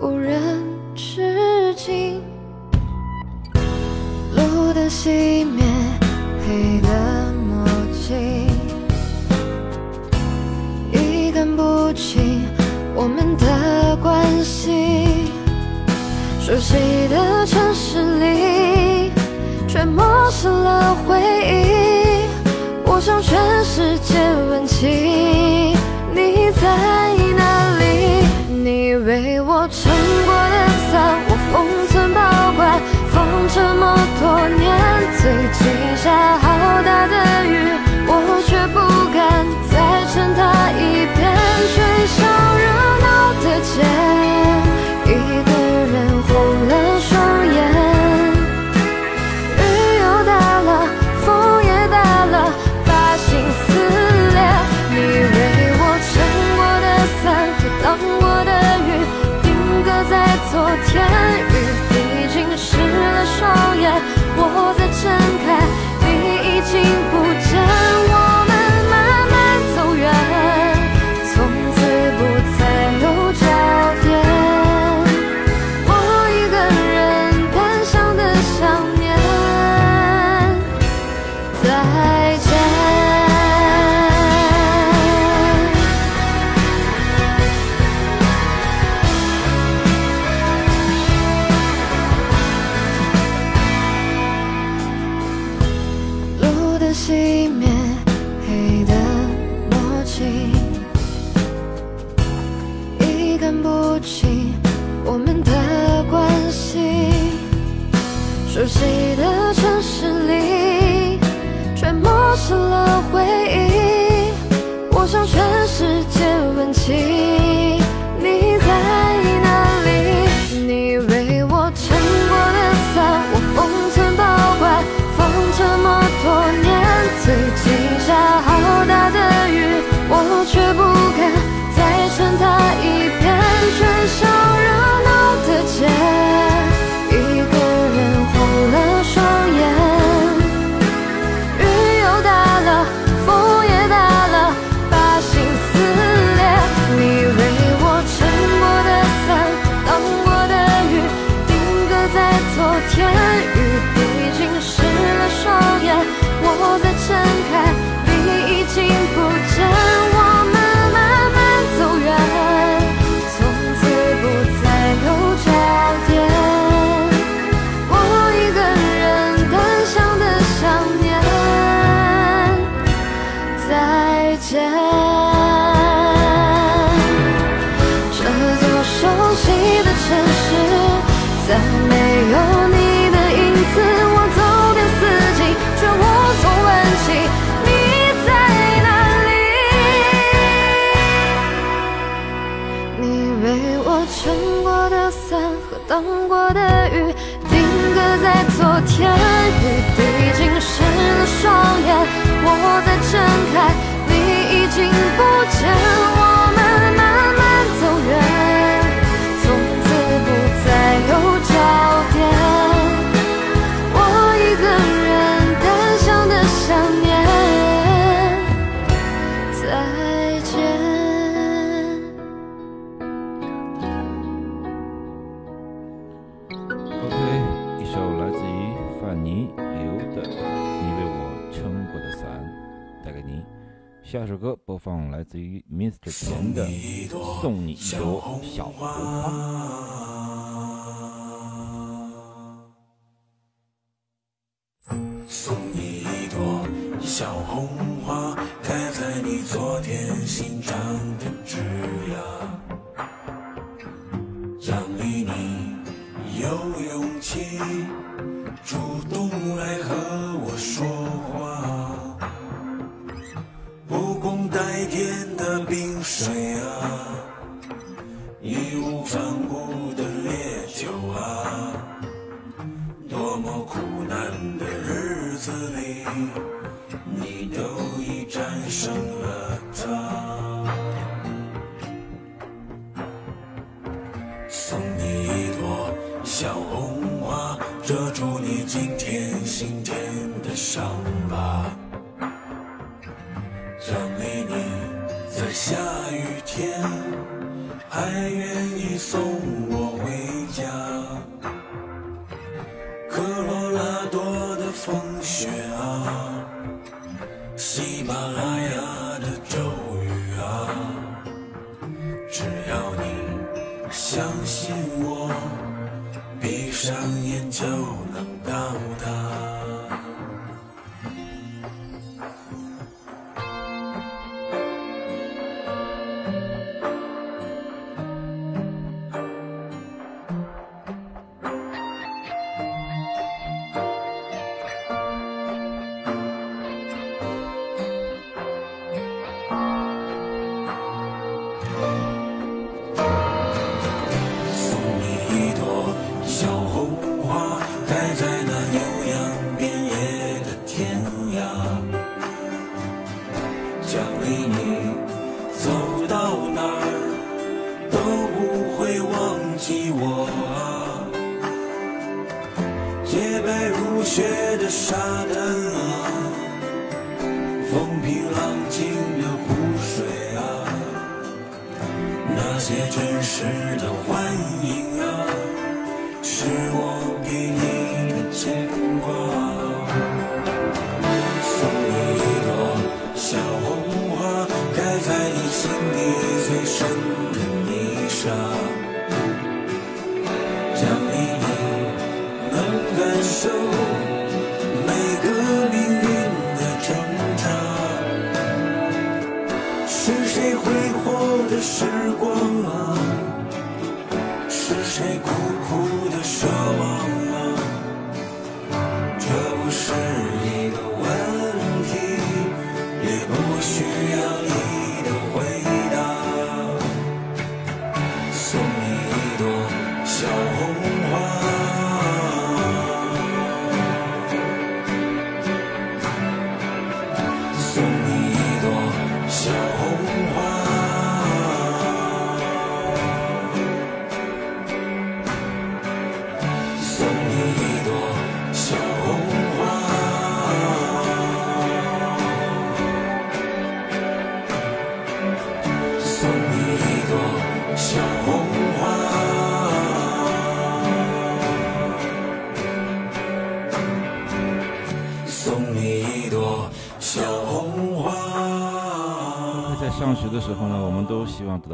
无人之境，路灯熄灭，黑的墨镜，一看不清我们的关系。熟悉的城市里，却陌生了回忆。我向全世界问起你在哪里？你为我撑过的伞，我封存保管，放这么多年。最近下好大的雨，我却不敢再撑它一遍。吹上热闹的街，有勇气主动来和我说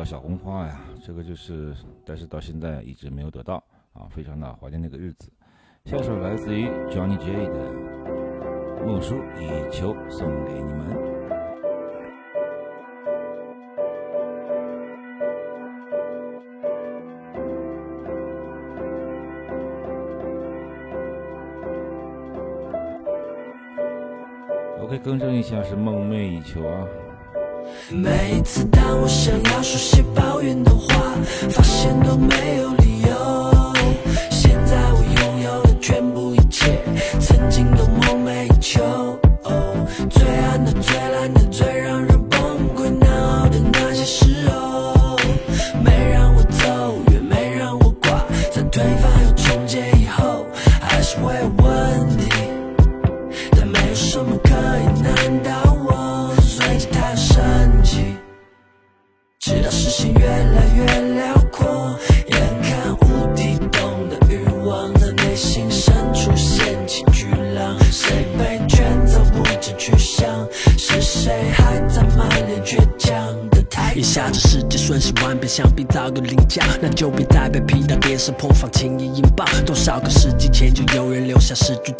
小红花呀，这个就是，但是到现在一直没有得到啊，非常的怀念那个日子。下首来自于 Johnny J 的《木梳以求》送给你们。OK，更正一下是梦寐以求啊。每一次当我想要说些抱怨的话，发现都没有理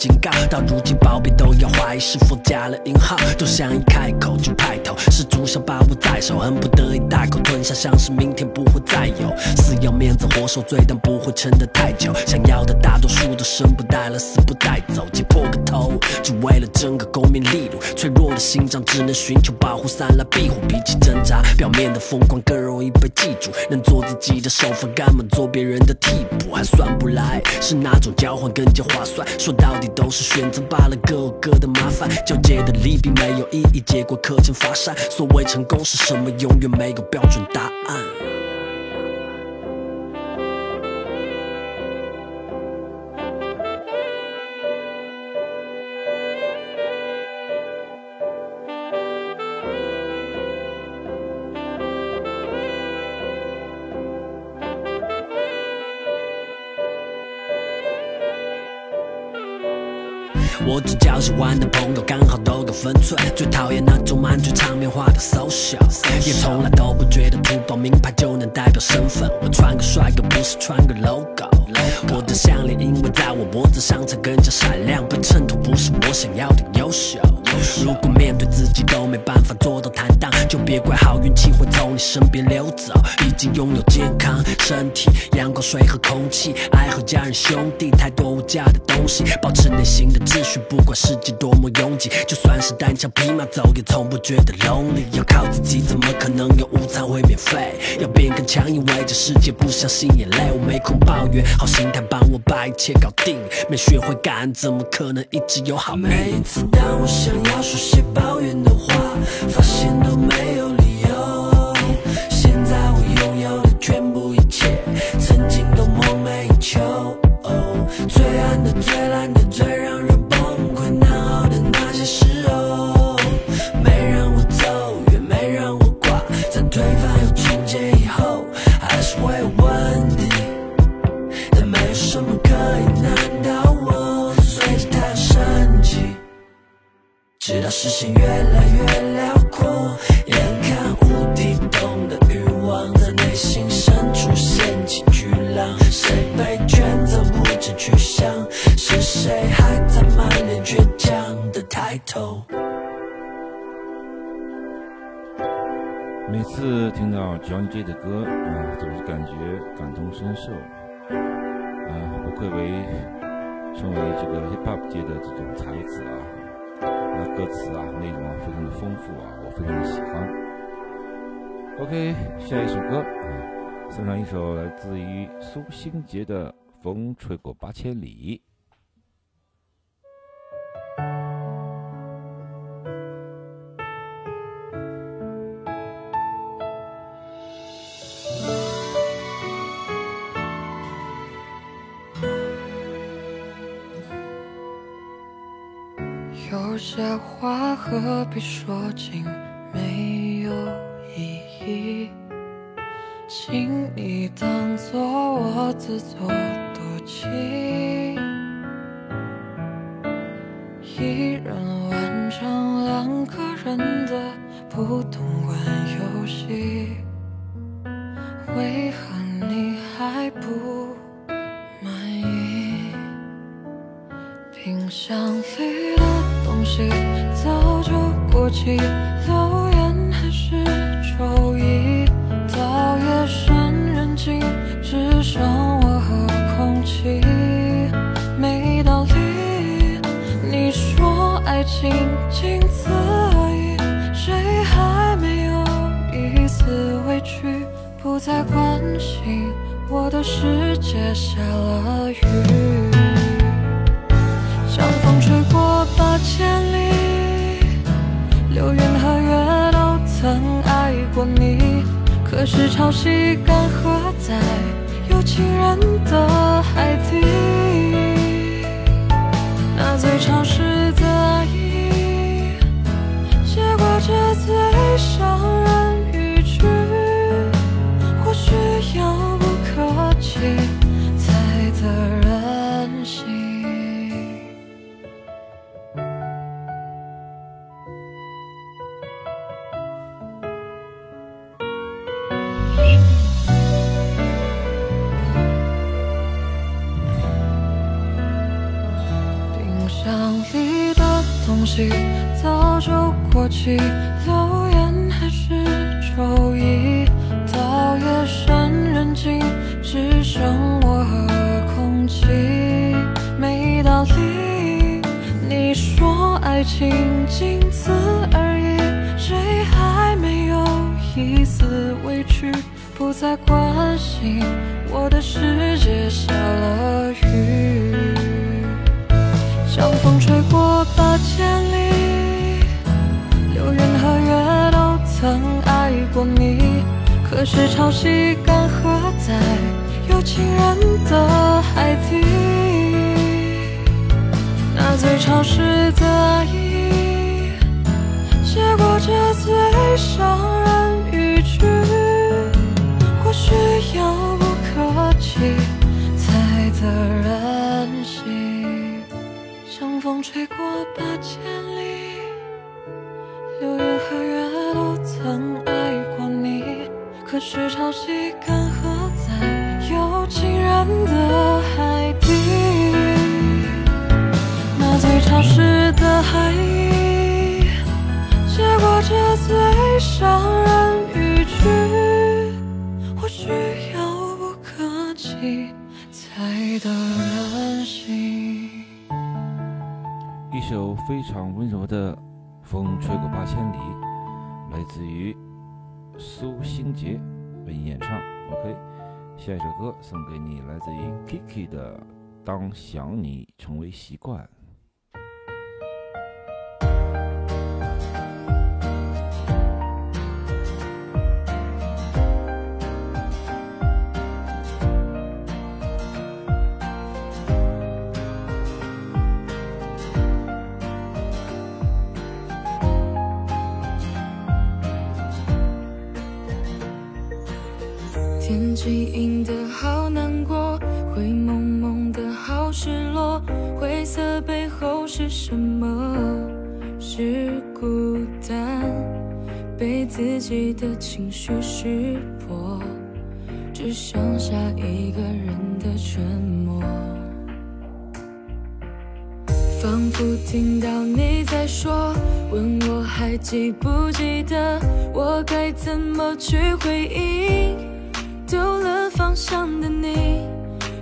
警告，到如今宝贝都要怀疑是否加了引号，都想一开口就派头，是主想把握在手，恨不得一大口吞下，像是明天不会再有。死要面子活受罪，但不会撑得太久，想要的大多数都生不带来，死不带走，挤破个头，只为了争个功名利禄。脆弱的心脏只能寻求保护伞来庇护，比起挣扎，表面的疯狂更 能做自己的首发，干嘛做别人的替补？还算不来，是哪种交换更加划算？说到底都是选择罢了，各有各的麻烦。交接的利弊没有意义，结果可成乏善。所谓成功是什么？永远没有标准答案。我只交喜欢的朋友，刚好都有分寸。最讨厌那种满嘴场面话的 social，也从来都不觉得珠宝名牌就能代表身份。我穿个帅哥，不是穿个 logo。我的项链因为在我脖子上才更加闪亮，被衬托不是我想要的优秀。如果面对自己都没办法做到坦荡，就别怪好运气会从你身边溜走。已经拥有健康身体、阳光、水和空气，爱和家人兄弟，太多无价的东西。保持内心的秩序，不管世界多么拥挤，就算是单枪匹马走，也从不觉得 lonely。要靠自己，怎么可能有午餐会免费？要变更强，因为这世界不相信眼泪。我没空抱怨，好心态帮我把一切搞定。没学会感恩，怎么可能一直有好命？每次当我想要说些抱怨的话，发现都没有直到视线越来越辽阔，眼看无底洞的欲望在内心深处掀起巨浪，谁被卷走不知去向？是谁还在满脸倔强的抬头？每次听到 John J 的歌啊，总是感觉感同身受。啊，不愧为成为这个 hip hop 界的这种才子啊，那歌词啊内容啊非常的丰富啊，我非常的喜欢。OK，下一首歌啊，送上一首来自于苏星杰的《风吹过八千里》。些话何必说尽，没有意义，请你当作我自作多情。一人完成两个人的不懂玩游戏，为何你还不冰箱里的东西早就过期，留言还是周一。到夜深人静，只剩我和空气，没道理。你说爱情仅此而已，谁还没有一丝委屈？不再关心我的世界下了雨。千里，流云和月都曾爱过你。可是潮汐干涸在有情人的海底，那最潮湿的《风吹过八千里》，来自于苏新杰为你演唱。OK，下一首歌送给你，来自于 Kiki 的《当想你成为习惯》。情绪识破，只剩下一个人的沉默。仿佛听到你在说，问我还记不记得，我该怎么去回应？丢了方向的你，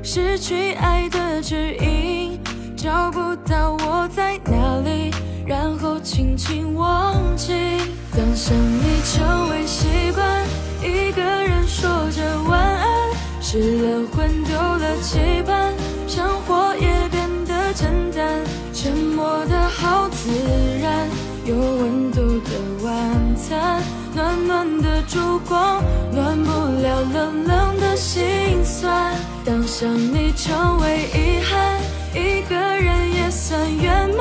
失去爱的指引，找不到我在哪里，然后轻轻忘。当想你成为习惯，一个人说着晚安，失了魂，丢了期盼，生活也变得简单。沉默的好自然，有温度的晚餐，暖暖的烛光，暖不了冷冷的心酸。当想你成为遗憾，一个人也算圆满，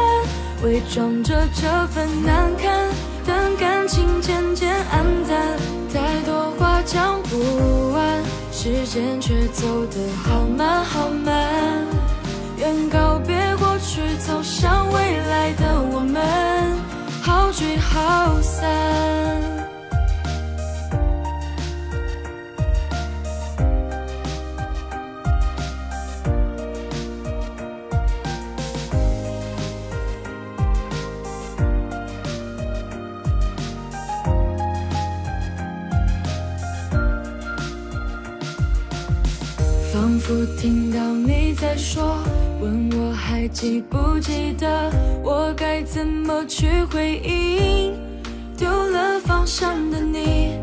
伪装着这份难堪，当感情渐渐暗淡，太多话讲不完，时间却走得好慢好慢。愿告别过去，走向未来的我们，好聚好散。你在说，问我还记不记得，我该怎么去回应？丢了方向的你，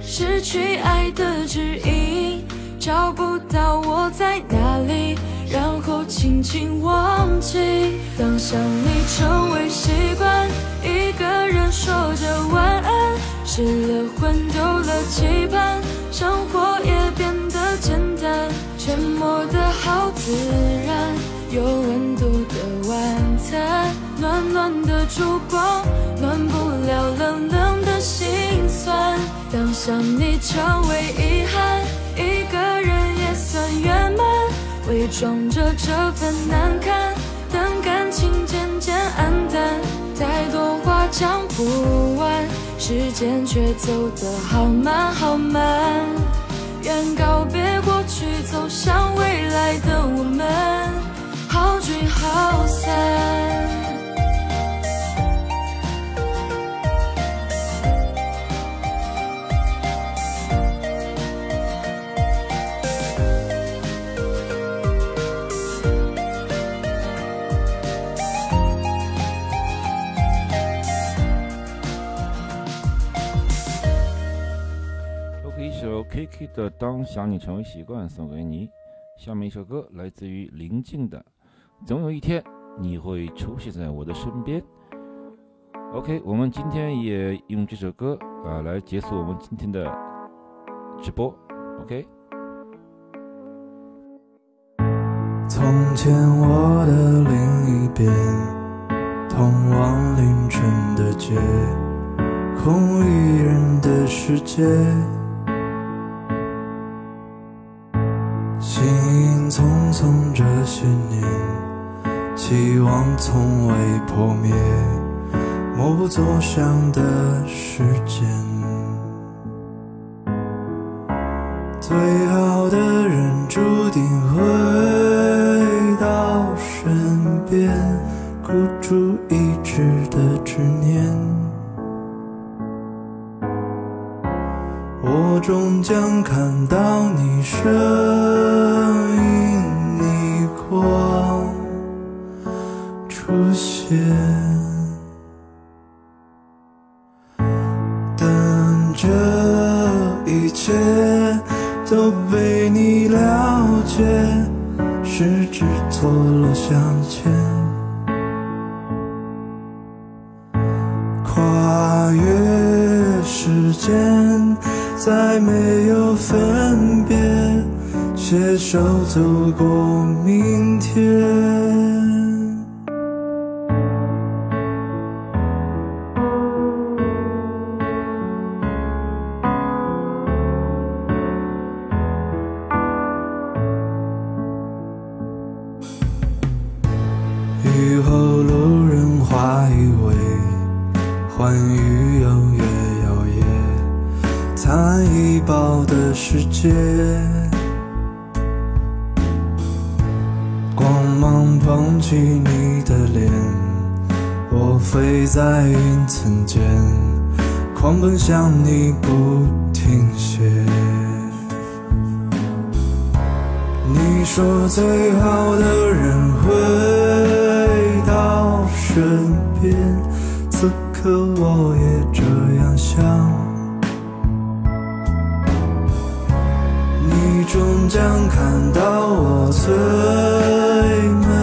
失去爱的指引，找不到我在哪里，然后轻轻忘记。当想你成为习惯，一个人说着晚安，失了魂，丢了期自然，有温度的晚餐，暖暖的烛光，暖不了冷冷的心酸。当想你成为遗憾，一个人也算圆满，伪装着这份难堪，等感情渐渐暗淡，太多话讲不完，时间却走得好慢好慢。愿告别过去，走向未来的我们，好聚好散。K K 的《当想你成为习惯》送给你。下面一首歌来自于林静的《总有一天你会出现在我的身边》。OK，我们今天也用这首歌啊来结束我们今天的直播。OK。从前我的另一边，通往凌晨的街，空无一人的世界。行影匆匆这些年，期望从未破灭，默不作响的时间。最好的人注定会到身边，孤注一掷的执念。我终将看到你身等这一切都被你了解，十指错落相牵，跨越时间。再没有分别，携手走过明天。雨后路人花依偎，欢愉又越摇曳，残一抱的世界。光芒捧起你的脸，我飞在云层间，狂奔向你不停歇。你说最好的人会身边，此刻我也这样想。你终将看到我最美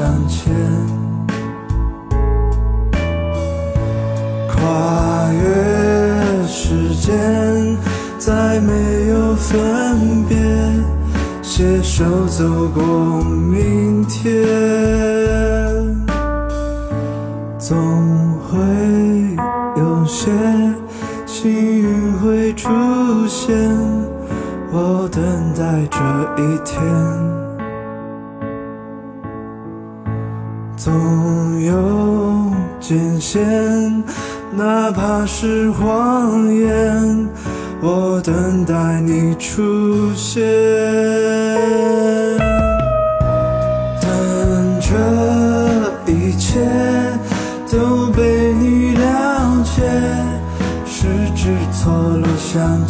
向前，跨越时间。再没有分别，携手走过明天，间，哪怕是谎言。我等待你出现，等这一切都被你了解，十指错落相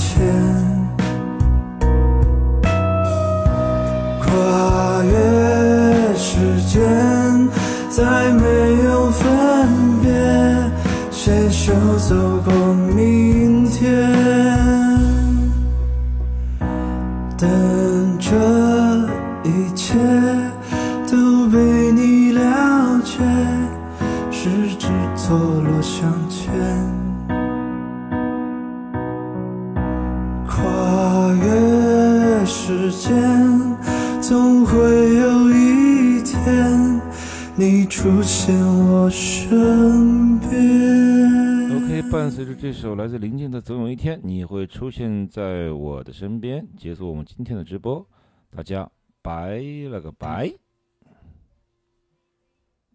出现我身边。OK，伴随着这首来自林静的《总有一天你会出现在我的身边》，结束我们今天的直播，大家拜了个拜。